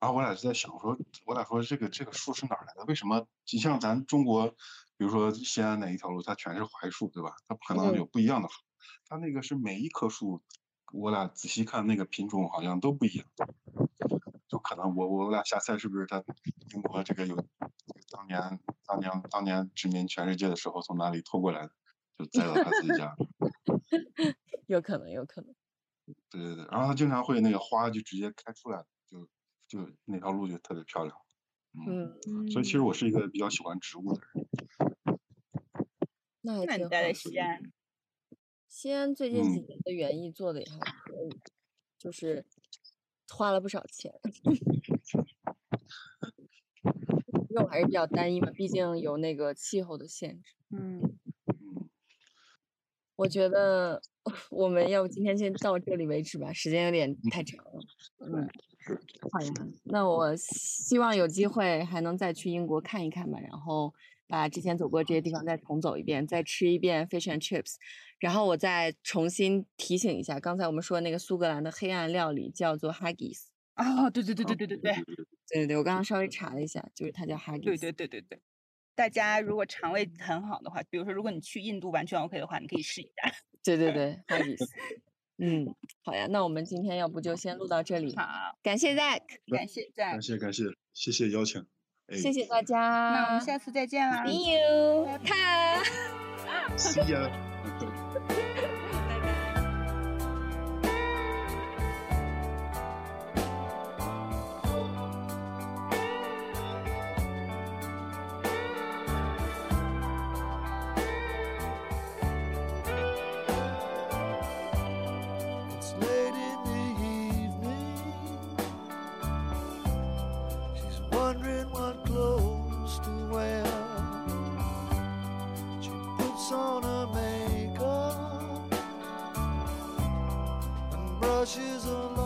然后我俩就在想说，我俩说这个这个树是哪来的？为什么你像咱中国，比如说西安哪一条路，它全是槐树，对吧？它不可能有不一样的树。它那个是每一棵树，我俩仔细看那个品种好像都不一样。就可能我我俩瞎猜是不是他英国这个有当年当年当年殖民全世界的时候从哪里偷过来的，就栽到他自己家。有可能，有可能。对对对，然后他经常会那个花就直接开出来，就就那条路就特别漂亮。嗯，所以其实我是一个比较喜欢植物的人。那那你待在西安？西安最近几年的园艺做的也还可以，就是花了不少钱。因为我还是比较单一嘛，毕竟有那个气候的限制。嗯。我觉得我们要不今天先到这里为止吧，时间有点太长了。嗯，好呀，那我希望有机会还能再去英国看一看吧，然后把之前走过这些地方再重走一遍，再吃一遍 fish and chips，然后我再重新提醒一下，刚才我们说那个苏格兰的黑暗料理叫做 haggis。哦，对对对对对对对，对对对，我刚刚稍微查了一下，就是它叫 haggis。对对对对对。大家如果肠胃很好的话，比如说如果你去印度完全 OK 的话，你可以试一下。对对 对，好意思。嗯，好呀，那我们今天要不就先录到这里。好，感谢 Zack，感谢 Zack，感谢感谢，谢谢邀请。谢谢大家，那我们下次再见啦。See you，看。See you。washes on